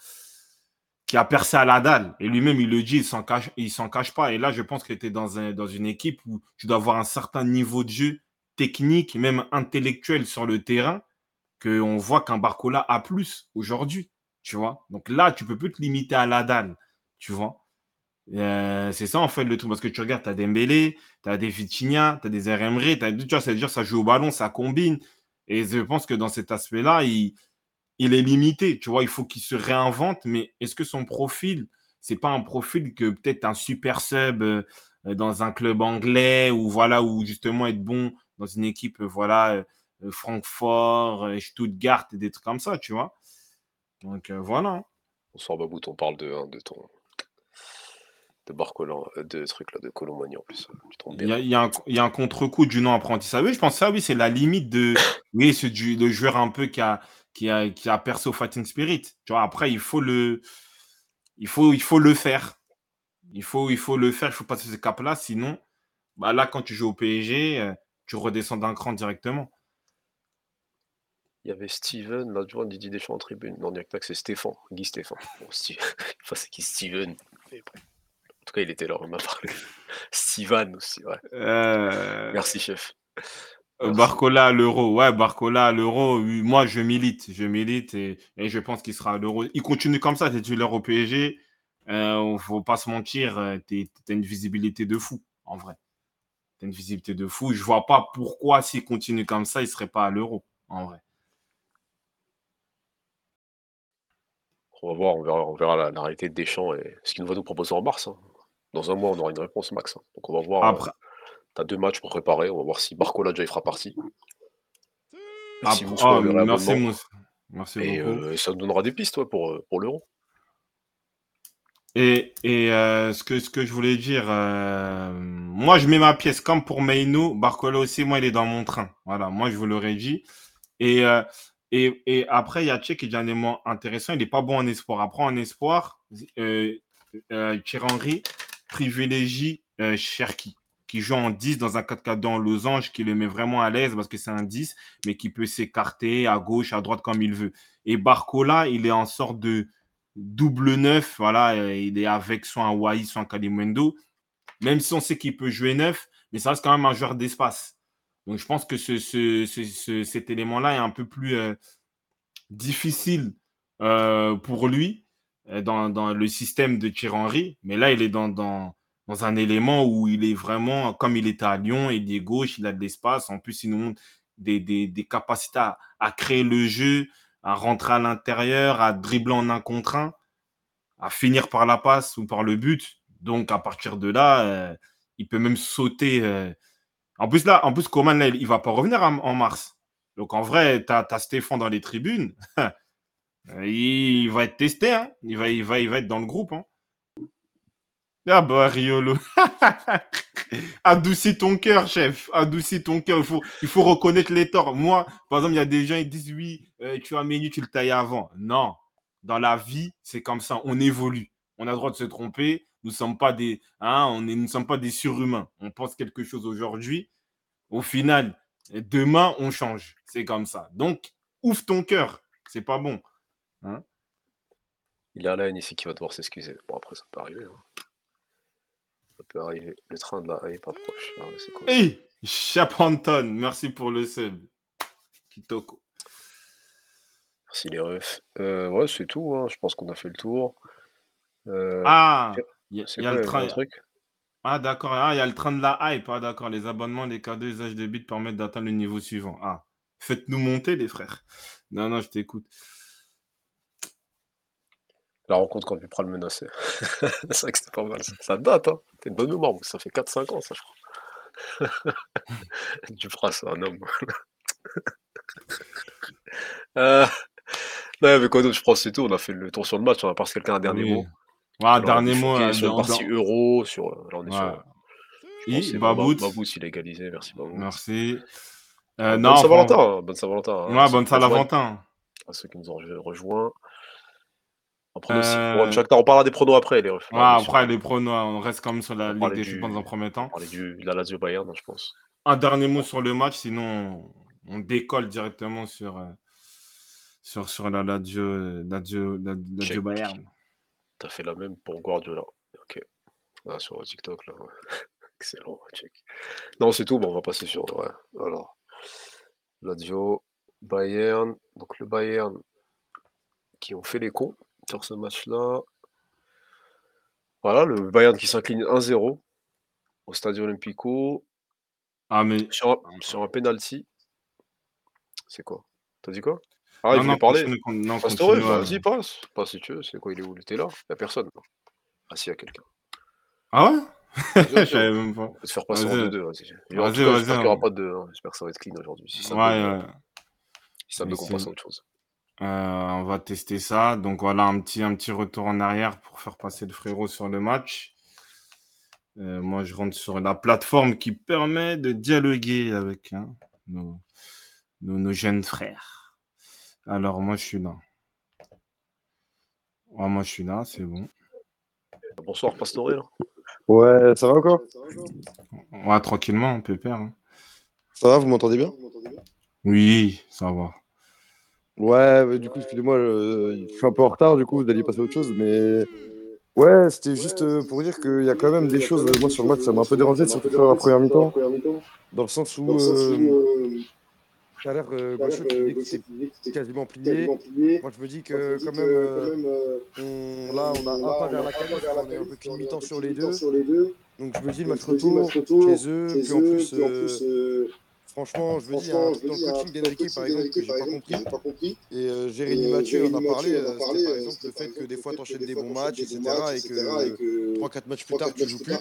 S2: qui a percé à la dalle. Et lui-même, il le dit, il s'en cache, il s'en cache pas. Et là, je pense qu'il était dans, un, dans une équipe où tu dois avoir un certain niveau de jeu technique, même intellectuel sur le terrain, qu'on voit qu'un Barcola a plus aujourd'hui. Tu vois Donc là, tu peux plus te limiter à la dalle. Tu vois euh, c'est ça en fait le truc parce que tu regardes, tu as Dembélé, tu as des Vitinha, tu as des RMR, tu vois, ça veut dire ça joue au ballon, ça combine. Et je pense que dans cet aspect-là, il, il est limité. Tu vois, il faut qu'il se réinvente, mais est-ce que son profil, c'est pas un profil que peut-être un super sub euh, dans un club anglais ou voilà, ou justement être bon dans une équipe, voilà, euh, Francfort, Stuttgart des trucs comme ça, tu vois? Donc voilà.
S1: On sort on parle de, hein, de ton de Barcolan, euh, de trucs là, de Colomani en plus.
S2: Il y, a, un, contre-coup du nom apprentissage. Oui, je pense que ça, oui, c'est la limite de. Oui, c'est du le joueur un peu qui a, qui a, qui a percé au Fighting Spirit. Tu vois, après, il faut le. Il faut, il faut le faire. Il faut, il faut le faire, il faut passer ce cap-là. Sinon, bah là, quand tu joues au PSG, euh, tu redescends d'un cran directement.
S1: Il y avait Steven, l'adjoint Didier Deschamps en tribune. Non, que c'est Stéphane, Guy Stéphane. Bon, enfin, c'est qui Steven En tout cas, il était là, on m'a parlé. Steven aussi, ouais. Euh, Merci, chef.
S2: Euh, Barcola à l'euro, ouais, Barcola à l'euro, moi je milite, je milite et, je pense qu'il sera à l'euro. Il continue comme ça, titulaire au PSG, euh, faut pas se mentir, euh, tu as une visibilité de fou, en vrai. Tu as une visibilité de fou. Je vois pas pourquoi s'il continue comme ça, il serait pas à l'euro, en vrai.
S1: On va voir, on verra, on verra la, réalité de Deschamps et ce qu'il va nous proposer en mars. Hein. Dans un mois, on aura une réponse max. Hein. Donc on va voir. Après, tu as deux matchs pour préparer. On va voir si Barcola déjà il fera partie.
S2: Merci, oh, merci, merci
S1: et, euh, ça nous donnera des pistes toi, pour, euh, pour l'euro.
S2: Et, et euh, ce, que, ce que je voulais dire, moi je mets ma pièce comme pour Meino, Barcola aussi, moi il est dans mon train. Voilà, moi je vous l'aurais dit. Et, et, et, après, il y a Tchèque qui est un élément intéressant. Il n'est pas bon en espoir. Après, en espoir, Thierry Henry privilégie Cherki qui joue en 10 dans un 4-4 dans losange, qui le met vraiment à l'aise parce que c'est un 10, mais qui peut s'écarter à gauche, à droite comme il veut. Et Barcola, il est en sorte de double neuf, voilà, il est avec soit un Wai, soit un Kalimundo. Même si on sait qu'il peut jouer neuf, mais ça reste quand même un joueur d'espace. Donc je pense que ce, ce, cet élément-là est un peu plus euh, difficile euh, pour lui euh, dans, dans, le système de Thierry Henry. Mais là, il est dans, dans dans un élément où il est vraiment, comme il était à Lyon, il est gauche, il a de l'espace. En plus, il nous montre des, des, capacités à, créer le jeu, à rentrer à l'intérieur, à dribbler en un contre un, à finir par la passe ou par le but. Donc, à partir de là, euh, il peut même sauter. Euh. En plus, là, en plus, Coman, il ne va pas revenir en, mars. Donc, en vrai, tu as, Stéphane dans les tribunes. il va être testé. Hein. Il, va, il, va, il va être dans le groupe. Hein. Ah bah Riolo. Adoucis ton cœur, chef. Adoucis ton cœur. Il faut, reconnaître les torts. Moi, par exemple, il y a des gens qui disent oui, euh, tu as menu, tu le tailles avant. Non. Dans la vie, c'est comme ça. On évolue. On a le droit de se tromper. Nous ne sommes pas des, hein, nous sommes pas des surhumains. On pense quelque chose aujourd'hui. Au final, demain, on change. C'est comme ça. Donc, ouvre ton cœur. C'est pas bon. Hein.
S1: il y a là ici qui va devoir s'excuser. Bon, après, ça peut arriver. Hein peut arriver. Le train de là est pas proche. Ah
S2: c'est quoi Hey Chapanton, merci pour le sub. Kitoko.
S1: Merci les refs. Euh, ouais, c'est tout. Hein. Je pense qu'on a fait le tour.
S2: Euh, ah Il y a, le train. Truc? Ah, d'accord. Ah, il y a le train de la hype. Ah, d'accord. Les abonnements, les cadeaux, usage de bits permettent d'atteindre le niveau suivant. Ah, faites-nous monter, les frères. Non, non, je t'écoute.
S1: La rencontre quand Duprat le menaçait. c'est vrai que c'était pas mal. Ça, date, hein. T'es une bonne mémoire, ça fait 4-5 ans, ça, je crois. Duprat, c'est un homme. euh... Non, mais quoi d'autre, je pense c'est tout. On a fait le tour sur le match. On va passer quelqu'un un dernier mot.
S2: Ouais, dernier mot.
S1: Euh, sur la partie euro. Sur... Là, on est
S2: ouais. sur. Babout.
S1: Babout, il a égalisé. Merci, Babout.
S2: Merci.
S1: Euh, bonne Saint-Valentin. Bonne Saint-Valentin.
S2: Hein. Ouais, bonne Saint-Valentin.
S1: À ceux qui nous ont rejoints. Euh... on parlera des pronos après. Les
S2: ouais, après, les pronos, on reste quand même sur la Ligue des Champions dans un premier temps.
S1: On parlait du, de la Lazio Bayern, je pense.
S2: Un dernier mot sur le match, sinon on, décolle directement sur, euh, sur, sur la Lazio, Lazio, Lazio Bayern.
S1: T'as fait la même pour Guardiola. Ok. Ah, sur TikTok, là. Excellent, check. Non, c'est tout. Bon, on va passer sur. Ouais. Alors, Lazio, Bayern. Donc, le Bayern qui ont fait les cons sur ce match-là. Voilà, le Bayern qui s'incline 1-0 au Stadio Olimpico.
S2: Ah, mais.
S1: Sur, un penalty. C'est quoi? T'as dit quoi? Ah, il voulait parler. Non, vas-y, passe. Pas si tu veux. C'est quoi Il est où? Il était là? Il n'y a personne. Ah, si, il y a quelqu'un.
S2: Ah ouais? Je savais même pas.
S1: On va te faire passer en 2-2. Vas-y, vas-y. N'y aura pas de 2. J'espère que ça va être clean aujourd'hui. Si ça
S2: ouais, ouais.
S1: Si ça me qu'on passe à autre chose.
S2: Euh, on va tester ça. Donc voilà, un petit, un petit retour en arrière pour faire passer le frérot sur le match. Euh, moi, je rentre sur la plateforme qui permet de dialoguer avec hein, nos, nos, jeunes frères. Alors, moi, je suis là. moi, je suis là, c'est bon.
S1: Bonsoir, Pastoré.
S3: Ouais, ça va encore?
S2: Ouais, tranquillement, on peut perdre. Hein.
S3: Ça va, vous m'entendez bien?
S2: Oui, ça va.
S3: Ouais, du coup, excusez-moi, je suis un peu en retard, du coup, vous alliez passer à autre chose, mais ouais, c'était juste euh, pour dire qu'il y a quand même des choses, moi sur le match, ça m'a un peu dérangé, surtout sur la première mi-temps, dans le sens où euh, ça a l'air euh, Gaucho qui disait que c'était quasiment plié. Moi, je me dis que quand même, on, là, on a un pas vers la qualif, on est un peu qu'une mi-temps sur les deux. Donc, je me dis le match retour chez eux, puis en plus, Franchement, je veux dire, dans le coaching d'Enrique, par exemple, que j'ai pas compris. Et euh, Jérémy Mathieu en a parlé, euh, par exemple le fait que des fois tu enchaînes des bons matchs, etc. Et que 3-4 matchs plus tard, tu joues plus.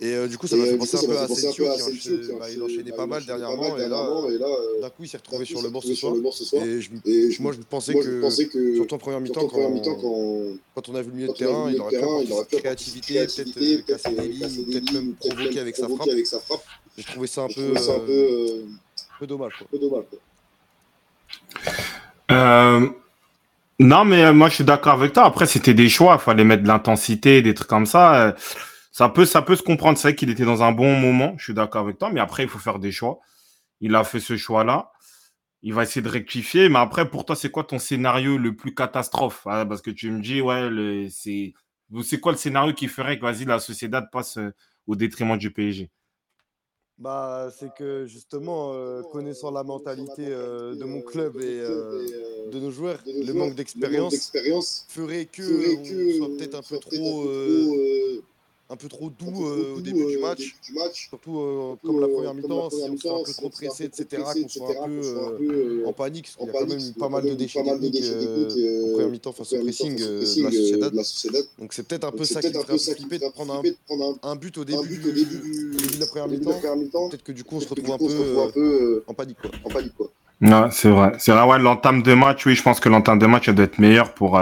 S3: Et euh, du coup, ça m'a fait penser un peu à Asensio, qui bah, il enchaînait pas mal dernièrement. Et là, d'un coup, il s'est retrouvé sur le bord ce soir. Et moi, je pensais que, surtout en première mi-temps, quand on a vu le milieu de terrain, il aurait pu avoir créativité, peut-être casser des lignes, peut-être même provoquer avec sa frappe. J'ai trouvé ça un peu, ça un peu, euh, peu dommage. Quoi. Peu dommage
S2: euh, non, mais euh, moi je suis d'accord avec toi. Après, c'était des choix. Il fallait mettre de l'intensité, des trucs comme ça. Ça peut, ça peut se comprendre. C'est vrai qu'il était dans un bon moment. Je suis d'accord avec toi. Mais après, il faut faire des choix. Il a fait ce choix-là. Il va essayer de rectifier. Mais après, pour toi, c'est quoi ton scénario le plus catastrophe? Ah, Parce que tu me dis, ouais, c'est, c'est quoi le scénario qui ferait que vas-y, la Sociedad passe au détriment du PSG
S3: bah, c'est que justement, euh, connaissant la mentalité euh, de mon club et euh, de nos joueurs, le manque d'expérience ferait que on soit peut-être un peu trop un peu trop doux euh, au début du euh, match. Surtout euh, comme la première mi-temps, si on soit un peu trop pressé, etc., qu'on soit un peu en panique, parce qu'il y a quand même pas mal de déchets techniques en première mi-temps face au pressing de la Sociedad. Donc c'est peut-être un peu ça qui ferait flipper de prendre un but au début de la première mi-temps. Peut-être que du coup on se retrouve un peu en panique.
S2: Non, c'est vrai. C'est vrai, ouais, l'entame de match, oui, je pense que l'entame de match doit être meilleure pour,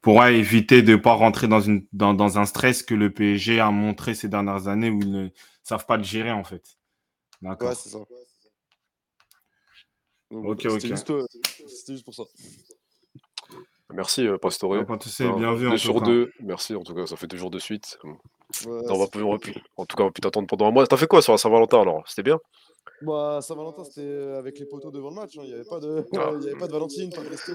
S2: pour éviter de ne pas rentrer dans, une, dans, dans, un stress que le PSG a montré ces dernières années où ils ne savent pas le gérer en fait.
S3: D'accord. Ouais, c'est ça.
S2: ok, ok.
S3: C'était euh, juste, pour ça.
S1: Merci, euh, Pastore.
S2: bien vu.
S1: Deux sur deux. Merci, en tout cas, ça fait deux jours de suite. on, va, on, va, en tout cas, on va plus t'attendre pendant un mois. T'as fait quoi sur la Saint-Valentin alors? C'était bien?
S3: Bah, Saint-Valentin, c'était euh, avec les poteaux devant le match. Hein. Il n'y avait, pas de... Ah. avait pas de Valentine, pas de resto.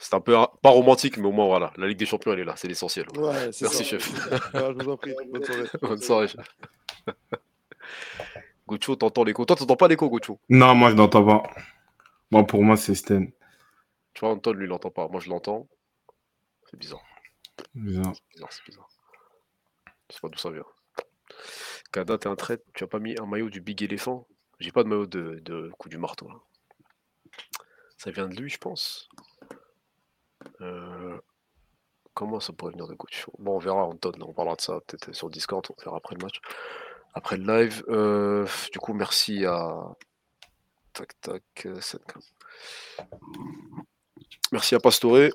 S1: c'est un peu pas romantique, mais au moins, voilà. La Ligue des Champions, elle est là. C'est l'essentiel.
S3: Merci,
S1: chef.
S3: je vous en prie. Bonne soirée.
S1: Bonne soirée, chef. Gocho, t'entends l'écho? Toi, t'entends pas l'écho, Gocho
S2: Non, moi, je n'entends pas. Moi, pour moi, c'est Sten.
S1: Tu vois, Anton, lui, il l'entend pas. Moi, je l'entends. C'est bizarre.
S2: Bizarre.
S1: C'est bizarre, Je sais pas d'où ça vient. Kada, t'es un trait. Tu as pas mis un maillot du Big Elephant? J'ai pas de maillot de, coup du marteau. Ça vient de lui, je pense. Euh, comment ça pourrait venir de coach Bon, on verra, Anton, on parlera de ça peut-être sur Discord, on verra après le match. Après le live. Euh, du coup, merci à. Tac, tac, euh, Merci à Pastore.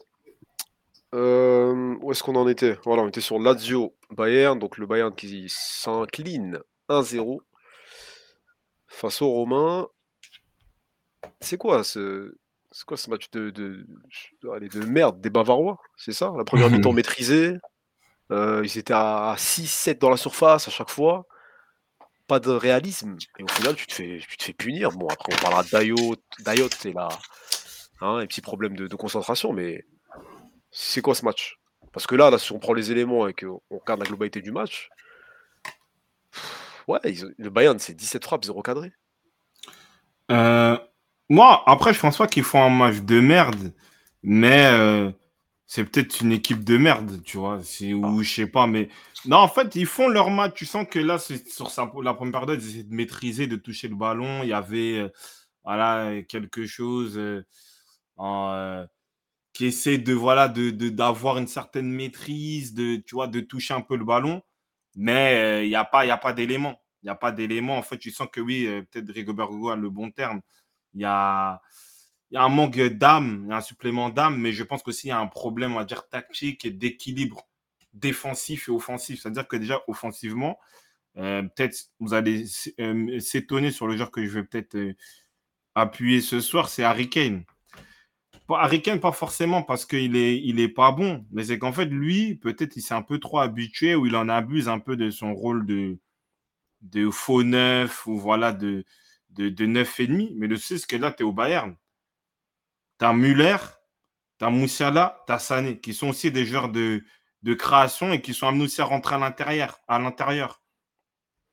S1: où est-ce qu'on en était? Voilà, on était sur Lazio Bayern, donc le Bayern qui s'incline 1-0 face aux Romains. C'est quoi ce, c'est quoi ce match de, de, de, merde des Bavarois C'est ça La première mi-temps maîtrisée. Euh, ils étaient à 6-7 dans la surface à chaque fois. Pas de réalisme. Et au final, tu te fais, tu te fais punir. Bon, après, on parlera d'Ayot. Dayot, c'est là. Hein, un petit problème de, concentration. Mais c'est quoi ce match? Parce que là, là, si on prend les éléments et qu'on regarde la globalité du match, Ouais, le Bayern, c'est 17 frappes, 0 cadré.
S2: Euh, moi, après, je pense pas qu'ils font un match de merde, mais euh, c'est peut-être une équipe de merde, tu vois. Ou ah. je sais pas, mais. Non, en fait, ils font leur match. Tu sens que là, sur la première période, ils essaient de maîtriser, de toucher le ballon. Il y avait euh, voilà, quelque chose qui essaie de voilà de d'avoir une certaine maîtrise, de, tu vois, de toucher un peu le ballon mais il n'y a pas, y d'éléments. Il n'y a pas d'éléments. En fait, tu sens que oui, peut-être Rigobert Hugo a le bon terme. Il y a, y a un manque d'âme, un supplément d'âme, mais je pense qu'aussi il y a un problème, on va dire, tactique et d'équilibre défensif et offensif. C'est-à-dire que déjà, offensivement, peut-être vous allez s'étonner sur le genre que je vais peut-être appuyer ce soir, c'est Harry Kane. Harry Kane, pas forcément parce qu'il est, il est pas bon, mais c'est qu'en fait, lui, peut-être, il s'est un peu trop habitué ou il en abuse un peu de son rôle de, de faux neuf ou voilà, de, de, de 9,5. Mais le c'est que là, tu es au Bayern. Tu as Müller, tu as Moussiala, tu as Sané, qui sont aussi des joueurs de, de création et qui sont amenés aussi à rentrer à l'intérieur. À l'intérieur.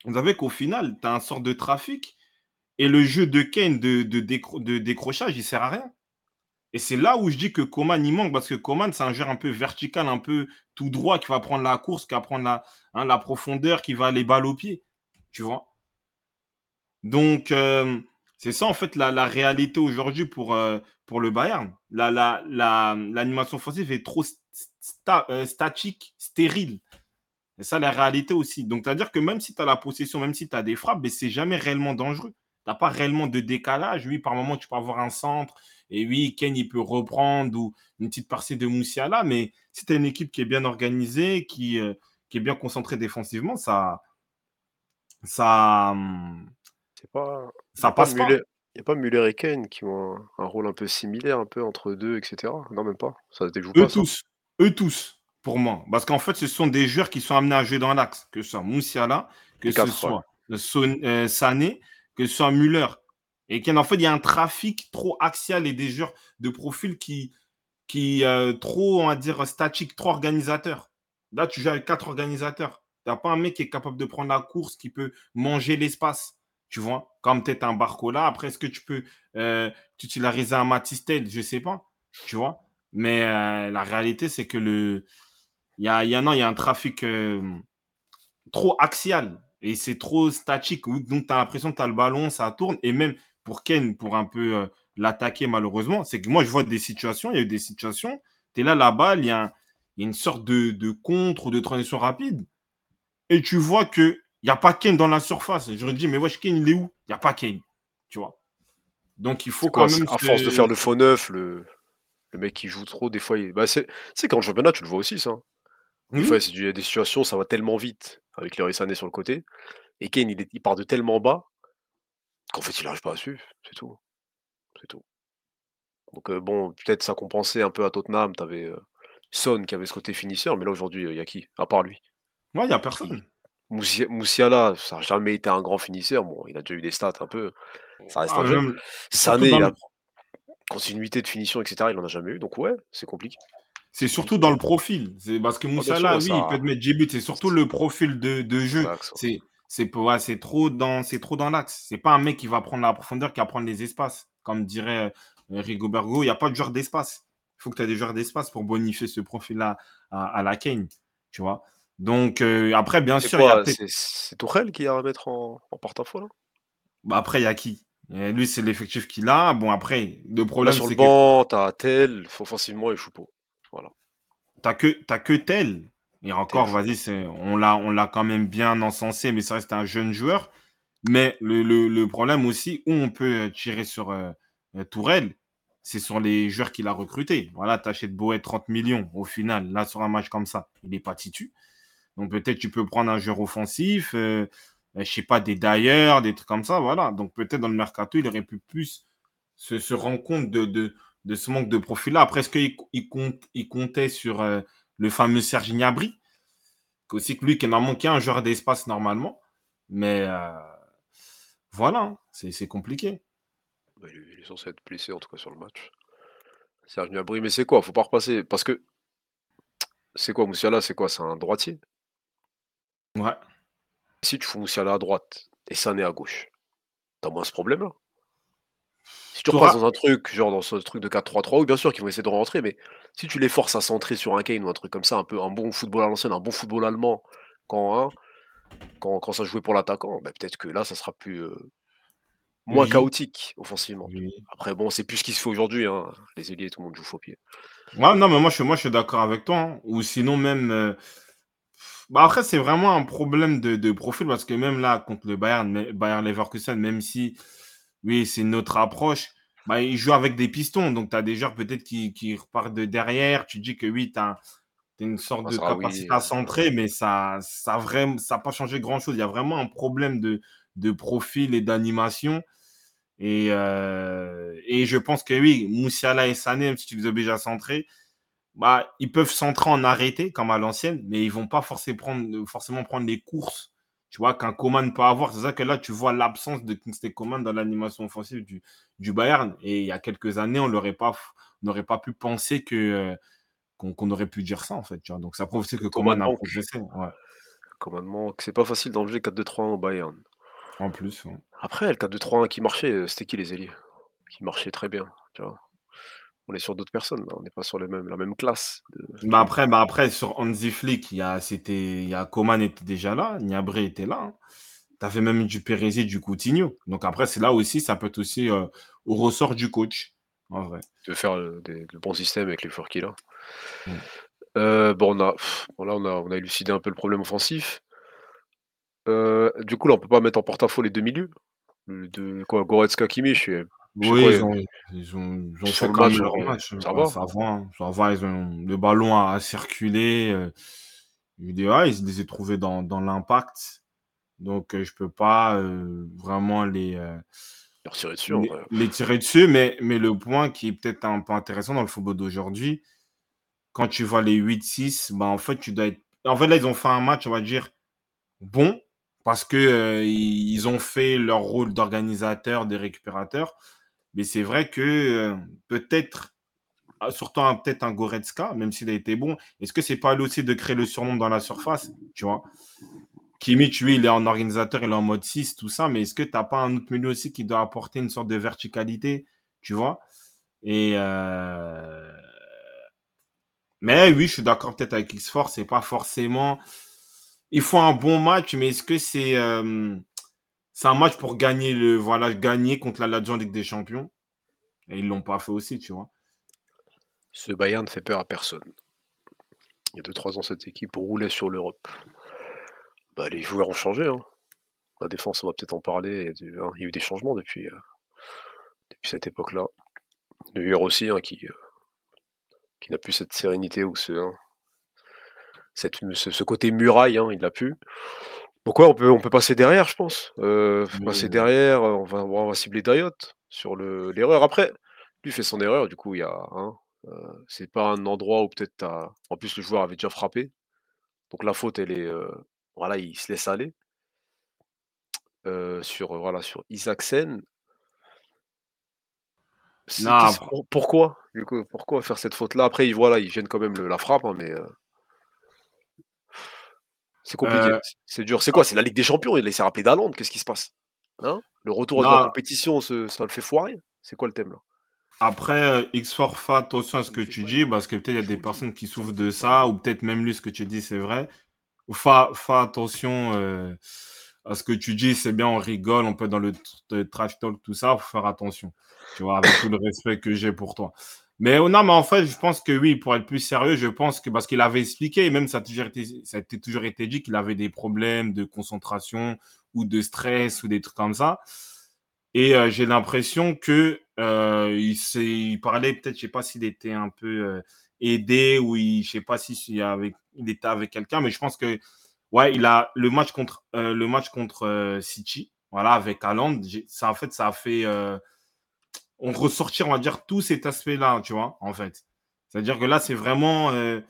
S2: Vous savez qu'au final, tu as un sort de trafic et le jeu de Kane de, de, de décrochage, il sert à rien. Et c'est là où je dis que Coman, il manque, parce que Coman, c'est un joueur un peu vertical, un peu tout droit, qui va prendre la course, qui va prendre la, hein, la profondeur, qui va aller balle au pied. Tu vois Donc, euh, c'est ça, en fait, la, réalité aujourd'hui pour, euh, pour le Bayern. L'animation la, offensive est trop euh, statique, stérile. C'est ça la réalité aussi. Donc, c'est-à-dire que même si tu as la possession, même si tu as des frappes, mais c'est jamais réellement dangereux. Tu n'as pas réellement de décalage. Oui, par moment, tu peux avoir un centre. Et oui, Ken, il peut reprendre ou une petite partie de Moussiala. Mais si tu as une équipe qui est bien organisée, qui, euh, qui est bien concentrée défensivement, ça. Ça. Hum,
S1: pas, ça passe pas. Il n'y a pas Muller et Kane qui ont un, rôle un peu similaire, un peu entre deux, etc. Non, même pas. Ça
S2: se eux tous. Eux tous, pour moi. Parce qu'en fait, ce sont des joueurs qui sont amenés à jouer dans l'axe. Que ce soit Moussiala, que ce soit euh, Sané, que ce soit Muller. Et qu'en fait, il y a un trafic trop axial et des joueurs de profil qui, qui euh, trop, on va dire, statique, trop organisateur. Là, tu joues avec quatre organisateurs. Tu n'as pas un mec qui est capable de prendre la course, qui peut manger l'espace. Tu vois, comme peut-être un Barcola. Après, est-ce que tu peux euh, utiliser un Matistel? Je ne sais pas. Tu vois? Mais euh, la réalité, c'est que le. Il y a, y, a, y a un trafic trop axial et c'est trop statique. Donc, tu as l'impression que tu as le ballon, ça tourne. Et même pour Ken, pour un peu euh, l'attaquer, malheureusement, c'est que moi, je vois des situations, il y a eu des situations, tu es là, la balle, il y, a une sorte de, de contre ou de transition rapide. Et tu vois qu'il n'y a pas Ken dans la surface. je me dis, mais wesh, Ken, il est où? Il n'y a pas Ken. Tu vois Donc, il faut quand même.
S1: À force de faire le faux neuf, le, le mec qui joue trop, des fois, il... bah, c'est quand le championnat, tu le vois aussi, ça. Des fois, il y a des situations, ça va tellement vite avec les Sané sur le côté. Et Kane, il, il part de tellement bas qu'en fait, il n'arrive pas à suivre. C'est tout. C'est tout. Donc, bon, peut-être ça compensait un peu à Tottenham. Tu avais Son qui avait ce côté finisseur, mais là, aujourd'hui, il y a qui? À part lui.
S2: Ouais, il n'y a personne.
S1: Moussiala, ça n'a jamais été un grand finisseur. Bon, il a déjà eu des stats un peu. Ça reste ah, un jeune. Sané, il a continuité de finition, etc. Il n'en a jamais eu. Donc, ouais, c'est compliqué.
S2: C'est surtout dans le profil. C'est parce que ah, Moussala, oui, il peut te mettre 10 buts. C'est surtout le profil de, de jeu. C'est c'est c'est trop dans c'est trop dans l'axe. C'est pas un mec qui va prendre la profondeur, qui va prendre les espaces. Comme dirait euh, Rigobergo, il n'y a pas de joueur d'espace. Il faut que tu aies des joueurs d'espace pour bonifier ce profil-là à, la Kane. Tu vois. Donc euh, après, bien sûr,
S1: c'est Tourelle qui a à mettre en, en porte-à-faux
S2: bah, après, il y a qui? Lui, c'est l'effectif qu'il a. Bon, après, le problème,
S1: c'est que. Sur le banc, t'as Tel, offensivement et Choupeau. Voilà.
S2: T'as que, as que tel. Et encore, vas-y, on l'a, on l'a quand même bien encensé, mais ça reste un jeune joueur. Mais le, problème aussi, où on peut tirer sur euh, euh, Tourelle, c'est sur les joueurs qu'il a recrutés. Voilà, tu achètes Boet 30 millions au final, là, sur un match comme ça, il n'est pas titu. Donc peut-être tu peux prendre un joueur offensif, euh, je sais pas, des d'ailleurs, des trucs comme ça, voilà. Donc peut-être dans le mercato, il aurait pu plus se, rendre compte de, de ce manque de profil-là. Après, est-ce qu'il il compte, il comptait sur euh, le fameux Serge Gnabry Aussi que lui qui en a manqué un joueur d'espace normalement. Mais euh, voilà, hein, c'est compliqué.
S1: Il, est censé être blessé en tout cas sur le match. Serge Gnabry, mais c'est quoi? Faut pas repasser. Parce que c'est quoi Moussiala? C'est quoi? C'est un droitier?
S2: Ouais.
S1: Si tu fous Moussiala à droite et Sané à gauche, t'as moins ce problème-là si tu repasses dans un truc, genre dans ce truc de 4-3-3, oui, bien sûr qu'ils vont essayer de rentrer, mais si tu les forces à centrer sur un Kane ou un truc comme ça, un peu un bon football à l'ancienne, un bon football allemand, quand, hein, quand, quand, ça jouait pour l'attaquant, bah, peut-être que là, ça sera plus euh, moins chaotique offensivement. Après, bon, c'est plus ce qui se fait aujourd'hui. Hein. Les ailiers, tout le monde joue faux pied.
S2: Ouais, non, mais moi, je, moi, je suis d'accord avec toi. Hein. Ou sinon, même. Euh, bah après, c'est vraiment un problème de, de, profil parce que même là, contre le Bayern, Bayern Leverkusen, même si oui, c'est notre approche. Bah, il joue avec des pistons, donc tu as des joueurs peut-être qui, qui, repartent de derrière. Tu dis que oui, tu as, une sorte de capacité à centrer, mais ça n'a ça ça pas changé grand-chose. Il y a vraiment un problème de, de profil et d'animation. Et, euh, et je pense que oui, Moussiala et Sané, même si tu les obliges à centrer, bah, ils peuvent centrer en arrêté, comme à l'ancienne, mais ils ne vont pas forcément prendre, forcément prendre les courses tu vois, qu'un Coman peut avoir. C'est ça que là, tu vois l'absence de Kingsley Coman dans l'animation offensive du, du Bayern. Et il y a quelques années, on n'aurait pas, pas pu penser que euh, qu'on aurait pu dire ça, en fait. Tu vois. Donc, ça prouve aussi que Coman a progressé. Ouais.
S1: Commandement, c'est pas facile d'enlever 4-2-3-1 au Bayern.
S2: En plus.
S1: Après, le 4-2-3-1 qui marchait, euh, c'était qui les ailiers? Qui marchait très bien, tu vois on est sur d'autres personnes, on n'est pas sur les mêmes, la même classe.
S2: Bah après, bah après, sur Hansi Flick, il y a, c'était, il y a Coman était déjà là, Niabré était là. Hein. Tu avais même du Pérez du Coutinho. Donc après, c'est là aussi, ça peut être aussi euh, au ressort du coach, en vrai.
S1: De faire euh, des, le bon système avec les joueurs qu'il a. Euh, bon, on a, là, on a, on a élucidé un peu le problème offensif. du coup, là, on peut pas mettre en porte-à-faux les deux milieux. De quoi, Goretzka, Kimmich,
S2: oui, ils, ont, ils, ont, ils ont fait quand même leur match. Ça va, ça va, ça va, ils ont le ballon à, circuler. Euh, ils, les ont trouvés dans, dans l'impact. Donc, euh, je ne peux pas euh, vraiment les,
S1: tirer dessus,
S2: les, les, tirer dessus. Mais, mais le point qui est peut-être un peu intéressant dans le football d'aujourd'hui, quand tu vois les 8-6, bah, en fait, tu dois être. En fait, là, ils ont fait un match, on va dire, bon, parce qu'ils ils ont fait leur rôle d'organisateur, des récupérateurs. Mais c'est vrai que euh, peut-être, ah, surtout peut-être un Goretzka, même s'il a été bon, est-ce que c'est pas lui aussi de créer le surnom dans la surface Tu vois? Kimmich, lui, il est en organisateur, il est en mode 6, tout ça, mais est-ce que tu n'as pas un autre milieu aussi qui doit apporter une sorte de verticalité Tu vois? Et. Euh, mais oui, je suis d'accord peut-être avec X-Force, c'est pas forcément. Il faut un bon match, mais est-ce que c'est. Euh, c'est un match pour gagner le voilà gagner contre la Ligue des Champions. Et ils l'ont pas fait aussi, tu vois.
S1: Ce Bayern ne fait peur à personne. Il y a 2-3 ans, cette équipe roulait sur l'Europe. Bah, les joueurs ont changé. Hein. La défense, on va peut-être en parler. Il y a eu des changements depuis, euh, depuis cette époque-là. Le joueur aussi hein, qui, euh, qui n'a plus cette sérénité ou ce, hein, cette, ce, côté muraille, il l'a plus. Pourquoi on peut, on peut passer derrière, je pense. Euh, passer derrière, on va, on va cibler Dayot sur l'erreur. Après, lui fait son erreur, du coup, il y a. Hein, euh, c'est pas un endroit où peut-être En plus, le joueur avait déjà frappé. Donc la faute, elle est. Euh, voilà, il se laisse aller. sur, voilà, sur Isaacsen. pourquoi, du coup, pourquoi faire cette faute-là? Après, il, voilà, il gêne quand même la frappe, hein, mais. C'est compliqué, euh, c'est dur. C'est quoi? C'est la Ligue des Champions, il s'est rappelé d'Haaland, qu'est-ce qui se passe? Hein? Le retour de la compétition, ça le fait foirer? C'est quoi le thème là?
S2: Après, euh, X4, fais attention à ce que tu dis, parce que peut-être il y a des personnes qui souffrent de ça, ou peut-être même lui, ce que tu dis, c'est vrai. Fais, attention euh, à ce que tu dis, c'est bien, on rigole, on peut être dans le, trash talk, tout ça, faut faire attention. Tu vois, avec tout le respect que j'ai pour toi. Mais non, mais en fait, je pense que oui, pour être plus sérieux, je pense que parce qu'il avait expliqué, même ça a toujours été, ça a toujours été dit qu'il avait des problèmes de concentration ou de stress ou des trucs comme ça. Et euh, j'ai l'impression que euh, il, il, parlait peut-être, je sais pas s'il était un peu euh, aidé ou il, je sais pas si il était avec quelqu'un, mais je pense que ouais, il a le match contre le match contre City, voilà, avec Haaland, ça en fait, ça a fait on ressortir, on va dire, tout cet aspect-là, tu vois, en fait. C'est-à-dire que là, c'est vraiment, euh,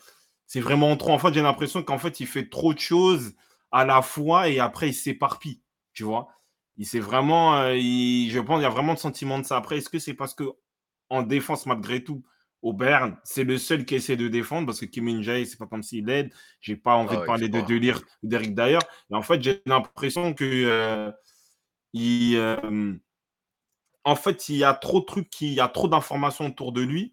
S2: c'est vraiment trop. En fait, j'ai l'impression qu'en fait, il fait trop de choses à la fois et après, il s'éparpille, tu vois. Il s'est vraiment, euh, je pense, il y a vraiment de sentiment de ça. Après, est-ce que c'est parce que en défense, malgré tout, au Bern, c'est le seul qui essaie de défendre? Parce que Kim min c'est pas comme s'il aide. J'ai pas envie de ah parler de Delire ou d'Eric d'ailleurs. Et en fait, j'ai l'impression que euh, il, en fait, il y a trop de trucs, il y a trop d'informations autour de lui.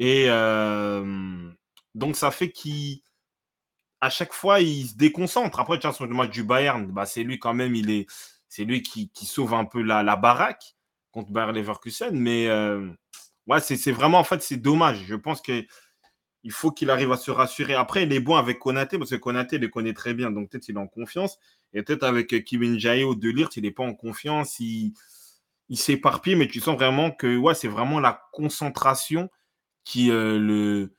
S2: Et euh, donc, ça fait qu'à chaque fois, il se déconcentre. Après, tiens, sur le match du Bayern, bah, c'est lui quand même, il est, c'est lui qui, sauve un peu la, baraque contre Bayer Leverkusen. Mais euh, c'est vraiment, en fait, c'est dommage. Je pense que il faut qu'il arrive à se rassurer. Après, il est bon avec Konaté, parce que Konaté le connaît très bien, donc peut-être il est en confiance. Et peut-être avec Kim Jae ou Delirte, il n'est pas en confiance. Il s'éparpille, mais tu sens vraiment que ouais, c'est vraiment la concentration qui, euh, le,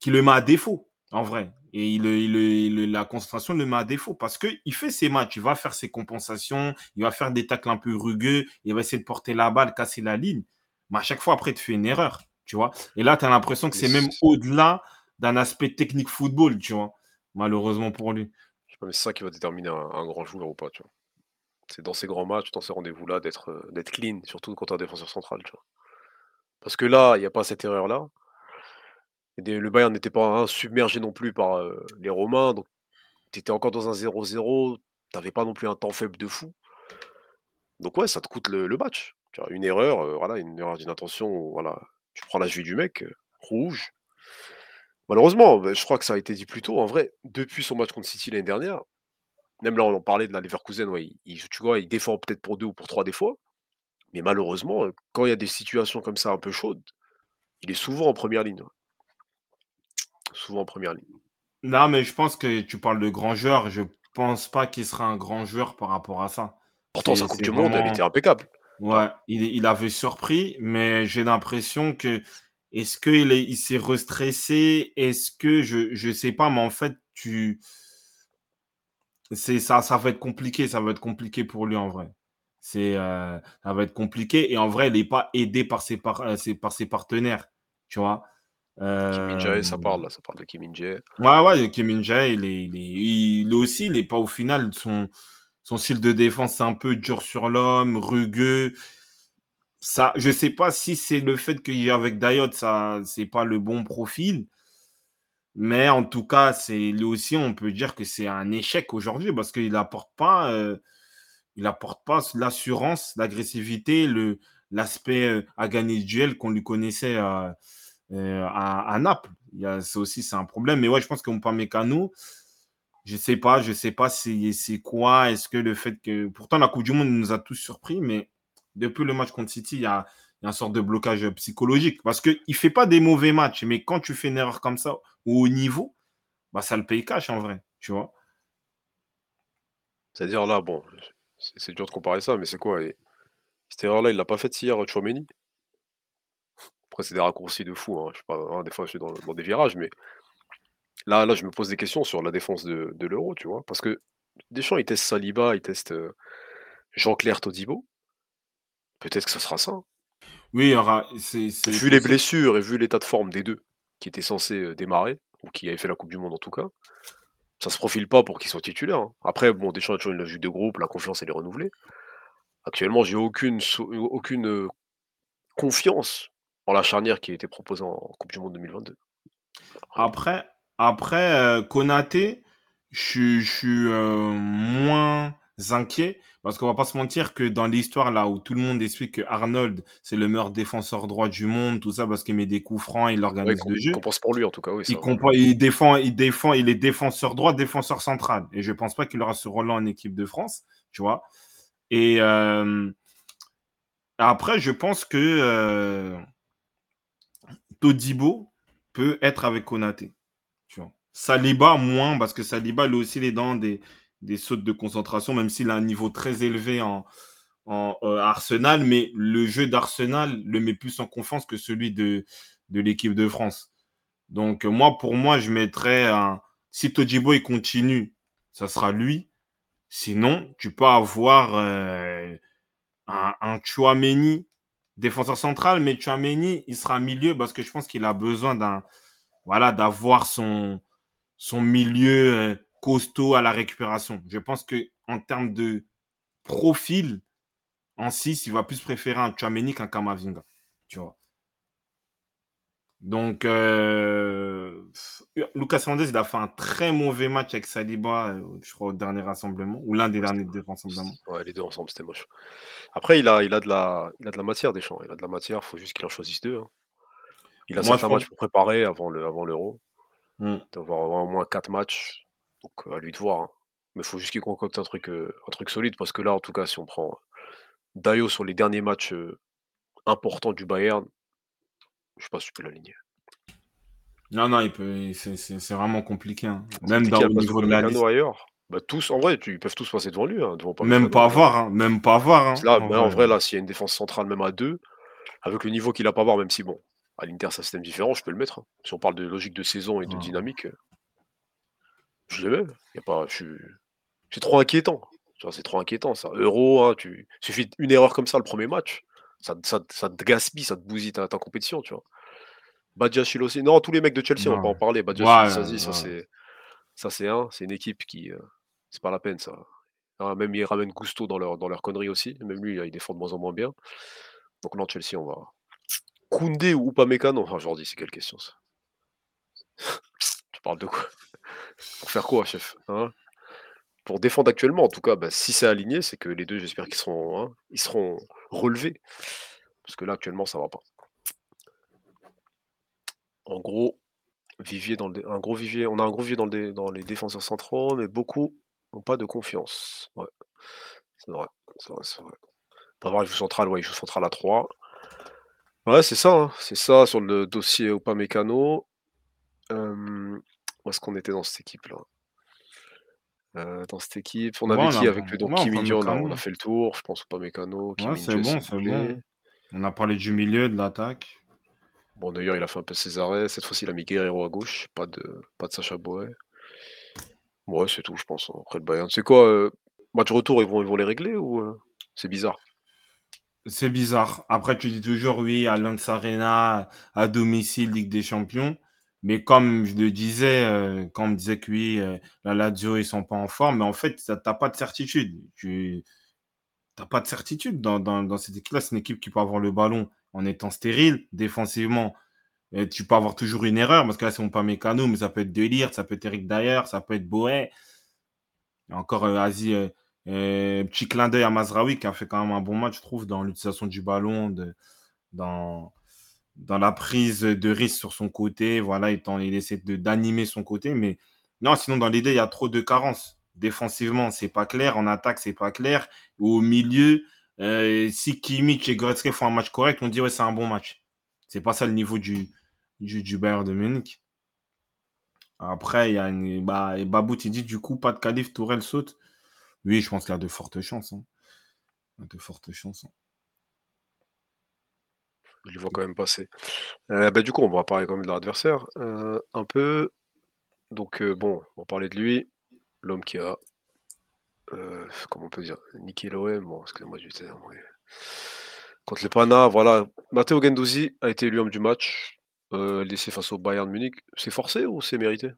S2: qui le met à défaut, en vrai. Et il, la concentration le met à défaut parce qu'il fait ses matchs, il va faire ses compensations, il va faire des tacles un peu rugueux, il va essayer de porter la balle, casser la ligne. Mais à chaque fois, après, tu fais une erreur, tu vois. Et là, tu as l'impression que c'est même au-delà d'un aspect technique football, tu vois, malheureusement pour lui.
S1: Je c'est ça qui va déterminer un, grand joueur ou pas, tu vois. C'est dans ces grands matchs, dans ces rendez-vous-là, d'être euh, clean, surtout contre un défenseur central. Parce que là, il n'y a pas cette erreur-là. le Bayern n'était pas submergé non plus par euh, les Romains, donc tu étais encore dans un 0-0, tu pas non plus un temps faible de fou. Donc ouais, ça te coûte le, match. Une erreur, euh, voilà, une erreur d'inattention, voilà, tu prends la vie du mec, rouge. Malheureusement, bah, je crois que ça a été dit plus tôt. En vrai, depuis son match contre City l'année dernière, même là, on en parlait de la Leverkusen, ouais, il, tu vois, il défend peut-être pour deux ou pour trois des fois. Mais malheureusement, quand il y a des situations comme ça un peu chaudes, il est souvent en première ligne. Souvent en première ligne.
S2: Non, mais je pense que tu parles de grand joueur. Je pense pas qu'il sera un grand joueur par rapport à ça.
S1: Pourtant, sa Coupe du Monde, elle était impeccable.
S2: Ouais, il, il avait surpris, mais j'ai l'impression que est-ce qu'il il s'est restressé? Est-ce que je ne sais pas, mais en fait, tu c'est ça, ça va être compliqué, ça va être compliqué pour lui en vrai. C'est euh, ça va être compliqué et en vrai, il n'est pas aidé par ses, par, euh, ses, par ses partenaires, tu vois?
S1: Euh... ça parle, ça parle de Kim Jae.
S2: Ouais, ouais, Kim Jae, il est, il, est, aussi, il n'est pas au final, son, son style de défense, c'est un peu dur sur l'homme, rugueux ça, je sais pas si c'est le fait qu'il y avec Dayot, ça, c'est pas le bon profil. Mais en tout cas, c'est lui aussi, on peut dire que c'est un échec aujourd'hui parce qu'il n'apporte pas, euh, il apporte pas l'assurance, l'agressivité, le, l'aspect euh, à gagner le duel qu'on lui connaissait euh, à, à, Naples. C'est aussi c'est un problème. Mais ouais, je pense qu'on parle mécano. Je sais pas, je sais pas c'est, c'est quoi. Est-ce que le fait que. Pourtant, la Coupe du Monde nous a tous surpris, mais depuis le match contre City, il y a, il y a une sorte de blocage psychologique. Parce qu'il ne fait pas des mauvais matchs, mais quand tu fais une erreur comme ça, au niveau, bah, ça le paye cash en vrai, tu.
S1: C'est-à-dire là, bon, c'est dur de comparer ça, mais c'est quoi Cette erreur-là, il l'a pas faite hier, Chouameni Après, c'est des raccourcis de fou. Hein. Hein, des fois, je suis dans, des virages, mais là, là, je me pose des questions sur la défense de, l'euro, tu vois. Parce que Deschamps, il teste Saliba, il teste euh, Jean-Claire Todibo. Peut-être que ça sera ça.
S2: Oui, il y aura.
S1: Vu les blessures et vu l'état de forme des deux qui étaient censés démarrer, ou qui avaient fait la Coupe du Monde en tout cas, ça se profile pas pour qu'ils soient titulaires. Hein. Après, bon, Deschamps a toujours une logique de groupe, la confiance elle est renouvelée. Actuellement, j'ai aucune, aucune confiance en la charnière qui a été proposée en Coupe du Monde 2022.
S2: Après, après Konaté, je suis moins inquiets parce qu'on va pas se mentir que dans l'histoire là où tout le monde explique que Arnold c'est le meilleur défenseur droit du monde, tout ça parce qu'il met des coups francs, il organise le jeu.
S1: Il compense pour lui en tout cas, oui.
S2: Il, il, défend, il défend, il est défenseur droit, défenseur central. Et je pense pas qu'il aura ce rôle-là en équipe de France, tu vois. Et euh, après, je pense que euh, Todibo peut être avec Konaté. Tu vois. Saliba moins parce que Saliba lui aussi il est dans des des sautes de concentration, même s'il a un niveau très élevé en, euh, Arsenal, mais le jeu d'Arsenal le met plus en confiance que celui de, l'équipe de France. Donc moi, pour moi, je mettrais un... Si Tojibo il continue, ça sera lui. Sinon, tu peux avoir euh, un, un Chouameni, défenseur central, mais Chouameni, il sera milieu parce que je pense qu'il a besoin d'un voilà, d'avoir son, milieu euh, costaud à la récupération. Je pense qu'en termes de profil, en 6, il va plus préférer un Chouameni qu'un Kamavinga. Tu vois. Donc, euh, Lucas Hernandez, il a fait un très mauvais match avec Saliba, euh, je crois, au dernier rassemblement, ou l'un des derniers rassemblements.
S1: Ouais, les deux ensemble, c'était moche. Après, il a, il, a de la, il a de la matière, Deschamps. Il a de la matière, il faut juste qu'il en choisisse deux. Hein. Il a certains matchs pour préparer avant l'Euro. Avant mmh. D'avoir au moins quatre matchs donc à lui de voir. Hein. Mais il faut juste qu'il concocte un truc, un truc solide parce que là, en tout cas, si on prend Dayo sur les derniers matchs importants du Bayern, je sais pas si tu peux l'aligner.
S2: Non, non, il peut, c'est vraiment compliqué. Hein. Même dans le niveau de la liste.
S1: ailleurs. Bah, tous, en vrai, ils peuvent tous passer devant lui. Hein,
S2: devant même, pas hein, même pas avoir.
S1: Là, en, en vrai, là, s'il y a une défense centrale, même à deux, avec le niveau qu'il a pas avoir, même si bon, à l'Inter, c'est un système différent, je peux le mettre. Si on parle de logique de saison et de dynamique, je l'ai même. Y a pas, C'est trop inquiétant. C'est trop inquiétant ça. Euro, hein, tu... il suffit d'une erreur comme ça le premier match. Ça, ça, ça te gaspille, ça te bousille ta, ta compétition, tu vois. Badiachil aussi. Non, tous les mecs de Chelsea, on va pas en parler. Badiachil, ça, c'est. Ça, c'est un. C'est une équipe qui. Euh, C'est pas la peine ça. Ah, même ils ramènent Gusto dans leur dans leur connerie aussi. Même lui, il défend de moins en moins bien. Donc non, Chelsea, on va Koundé ou Upamecano? Ah Jordi, c'est quelle question ça? Tu parles de quoi? Pour faire quoi, chef? Hein? Pour défendre actuellement, en tout cas, bah, si c'est aligné, c'est que les deux, j'espère qu'ils seront, hein, ils seront relevés. Parce que là, actuellement, ça va pas. En gros, vivier dans le un gros vivier on a un gros vivier dans dans les défenseurs centraux, mais beaucoup n'ont pas de confiance. Ouais. C'est vrai, c'est vrai, c'est vrai. Pavard, il joue central, ouais, il joue central à 3. Ouais, c'est ça, hein, c'est ça sur le dossier Upamecano. Hem, où est-ce qu'on était dans cette équipe-là? Heu, dans cette équipe, on avait
S2: on
S1: qui
S2: a
S1: avec le donc
S2: ouais,
S1: on a on fait le tour, je pense Upamecano, Kim
S2: Ouais, c'est bon, c'est bon. On a parlé du milieu, de l'attaque.
S1: Bon d'ailleurs, il a fait un peu ses arrêts. Cette fois-ci, il a mis Guerreiro à gauche, pas de pas de Sacha Boey. Ouais, c'est tout, je pense, hein, après le Bayern. C'est quoi, heu, match retour, ils vont ils vont les régler ou, heu, c'est bizarre?
S2: C'est bizarre. Après, tu dis toujours oui, Allianz Arena, à domicile, Ligue des Champions. Mais comme je le disais, heu, quand on me disait que oui, heu, la Lazio, ils sont pas en forme, mais en fait, tu as pas de certitude. Tu tu pas de certitude dans dans cette équipe-là. C'est une équipe qui peut avoir le ballon en étant stérile. Défensivement, heu, tu peux avoir toujours une erreur parce que là, c'est pas Mécano, mais ça peut être De Ligt, ça peut être Eric Dier, ça peut être Boé. Et encore, heu, Asie, heu, petit clin d'œil à Mazraoui qui a fait quand même un bon match, je trouve, dans l'utilisation du ballon, dans dans la prise de risque sur son côté. Voilà, il essaie d'animer son côté, mais non, sinon dans l'idée, il y a trop de carences. Défensivement, c'est pas clair. En attaque, c'est pas clair. Au milieu, heu, si Kimmich et Goretzka font un match correct, on dit: «Ouais, c'est un bon match». C'est pas ça le niveau du du Bayern de Munich. Après, il y a une bah Babout, il dit: «Du coup, pas de qualif, Tourelle saute». Oui, je pense qu'il y a de fortes chances, hein. De fortes chances, hein.
S1: Je les vois quand même passer. Heu, bah, du coup, on va parler quand même de leur heu, un peu. Donc, heu, bon, on va parler de lui, l'homme qui a, comment on peut dire? Niqué l'OM, bon, excusez-moi oui. Contre les Pana, voilà. Matteo Guendouzi a été élu homme du match, laissé face au Bayern Munich. C'est forcé ou c'est mérité?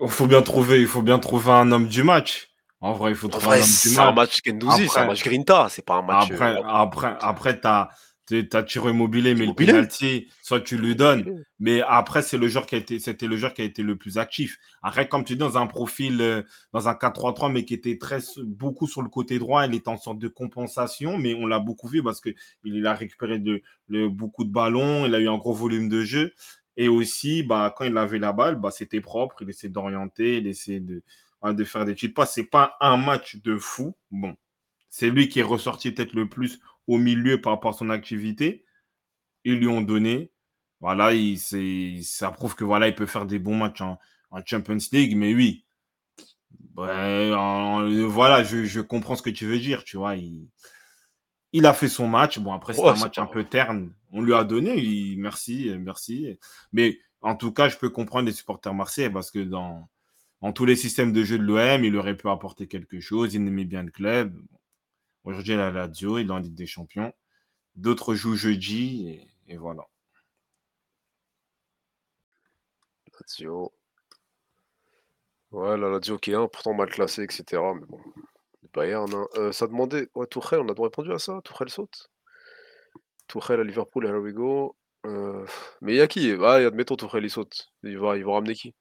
S2: Il faut bien trouver un homme du match. En vrai, il faut
S1: En
S2: trouver
S1: c'est un
S2: match.
S1: Guendouzi, c'est un
S2: Après
S1: match grinta, c'est pas un match,
S2: après après après tu as Ciro Immobile, mais le penalty, soit tu lui donnes, mais après, c'est le joueur qui a été c'était le joueur qui a été le plus actif. Après, comme tu dis, dans un profil, heu, dans un 4-3-3, mais qui était très beaucoup sur le côté droit, il était en sorte de compensation, mais on l'a beaucoup vu parce qu'il a récupéré de le beaucoup de ballons, il a eu un gros volume de jeu et aussi, bah, quand il avait la balle, bah, c'était propre, il essayait d'orienter, il essayait de de faire des petites passes. C'est pas un match de fou. Bon, c'est lui qui est ressorti peut-être le plus au milieu par rapport à son activité. Ils lui ont donné. Voilà, il, c'est, ça prouve que voilà, il peut faire des bons matchs en, en Champions League. Mais oui, ouais, en- voilà, je, je comprends ce que tu veux dire. Tu vois, il, il a fait son match. Bon, après,
S1: Ouais,
S2: un
S1: c'est
S2: match un peu terne. On lui a donné. il- merci, merci. Mais en tout cas, je peux comprendre les supporters marseillais parce que dans, dans tous les systèmes de jeu de l'OM, il aurait pu apporter quelque chose. Il aimait bien le club. Aujourd'hui, il a la Lazio, il est en Ligue des Champions. D'autres jouent jeudi et, et voilà.
S1: Lazio. Ouais, la Lazio qui est pourtant mal classée, et cetera, mais bon, le Bayern, hein. Heu, ça demandait ouais, Tuchel, on a répondu à ça? Tuchel saute? Tuchel à Liverpool, here we go. Mais il y a qui? Ah, admettons Tuchel il saute. Ils vont ils vont ramener qui?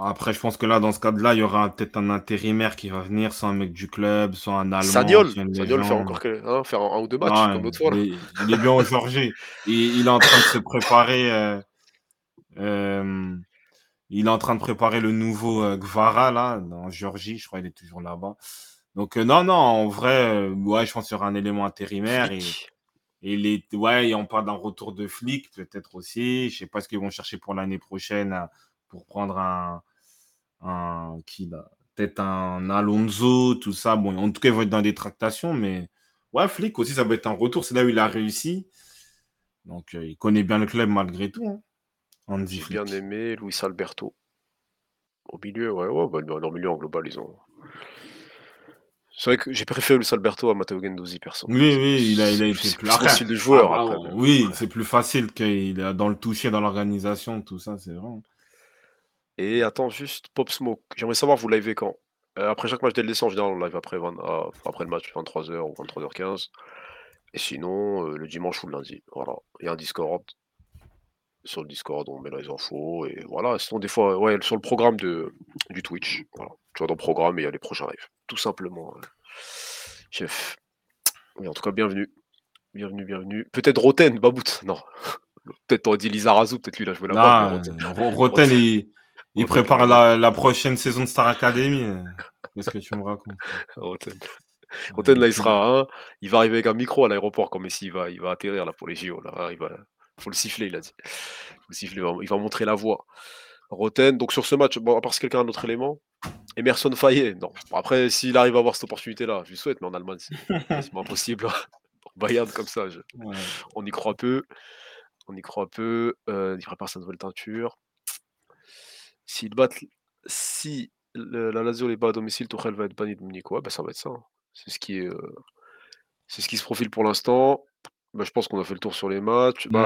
S2: Après, je pense que là, dans ce cadre-là, il y aura peut-être un intérimaire qui va venir, soit un mec du club, soit un Allemand,
S1: Sagnol faire
S2: légende.
S1: encore que hein, faire un un ou 2 matchs comme l'autre fois
S2: il
S1: là.
S2: est, il est bien au Georgie. Et il est en train de se préparer. euh, euh, il est en train de préparer le nouveau euh, Gvara là, en Géorgie. Je crois qu'il est toujours là-bas. Donc, non, non, en vrai, ouais, je pense qu'il y aura un élément intérimaire. Et, les, ouais, et on parle d'un retour de flic, peut-être aussi. Je sais pas ce qu'ils vont chercher pour l'année prochaine pour prendre un, un qui là, peut-être un Alonso, tout ça. Bon, en tout cas, ils vont être dans des tractations, mais ouais, flic aussi, ça va être un retour. C'est là où il a réussi. Donc, euh, il connaît bien le club malgré tout. Hein. Hansi
S1: J'ai bien
S2: Flick.
S1: aimé Luis Alberto. Au milieu, ouais, ouais, bah, leur milieu en global, ils ont c'est vrai que j'ai préféré Luis Alberto à Matteo Guendouzi perso.
S2: Oui, oui, il a, il a
S1: c'est
S2: été
S1: c'est
S2: plus.
S1: style de joueur
S2: ah,
S1: après,
S2: bah,
S1: mais
S2: oui,
S1: ouais.
S2: c'est plus facile qu'il est dans le toucher, dans l'organisation, tout ça, c'est vrai.
S1: Et attends juste, Pop Smoke, j'aimerais savoir vous livez quand? Heu, après chaque match d'LDC en général on live après vingt a après le match 23:00 ou 23:15 et sinon, heu, le dimanche ou le lundi, voilà. Il y a un Discord. Sur le Discord, on met les infos et voilà. Sinon des fois, ouais, sur le programme de du Twitch, voilà. Tu vois dans le programme et il y a les prochains lives, tout simplement, heu, chef. Mais en tout cas bienvenue. Bienvenue, bienvenue. Peut-être Roten, Babout, non. Peut-être aurais dit Lizarazu, peut-être lui il a joué là-bas, Roten
S2: Non, Ro Roten il il prépare la la prochaine saison de Star Academy, qu'est-ce que tu me racontes?
S1: Roten. Là il sera hein, il va arriver avec un micro à l'aéroport comme Messi, il va il va atterrir là pour les JO là, il va faut le siffler il a dit. Faut le siffler, il va il va montrer la voie. Roten, donc sur ce match, bon à part si quelqu'un a un autre élément? Emerson Faé, non. Après s'il arrive à avoir cette opportunité là, je lui souhaite, mais en Allemagne c'est impossible. Bayern comme ça, je
S2: Ouais.
S1: on y croit peu. On y croit peu, heu, il prépare sa nouvelle teinture. S'ils battent si la Lazio les bat à domicile, Tuchel va être banni de Munich. Ouais, bah, ça va être ça, hein. C'est ce qui est, heu, c'est ce qui se profile pour l'instant. Bah, je pense qu'on a fait le tour sur les matchs. Bah
S2: Mmh.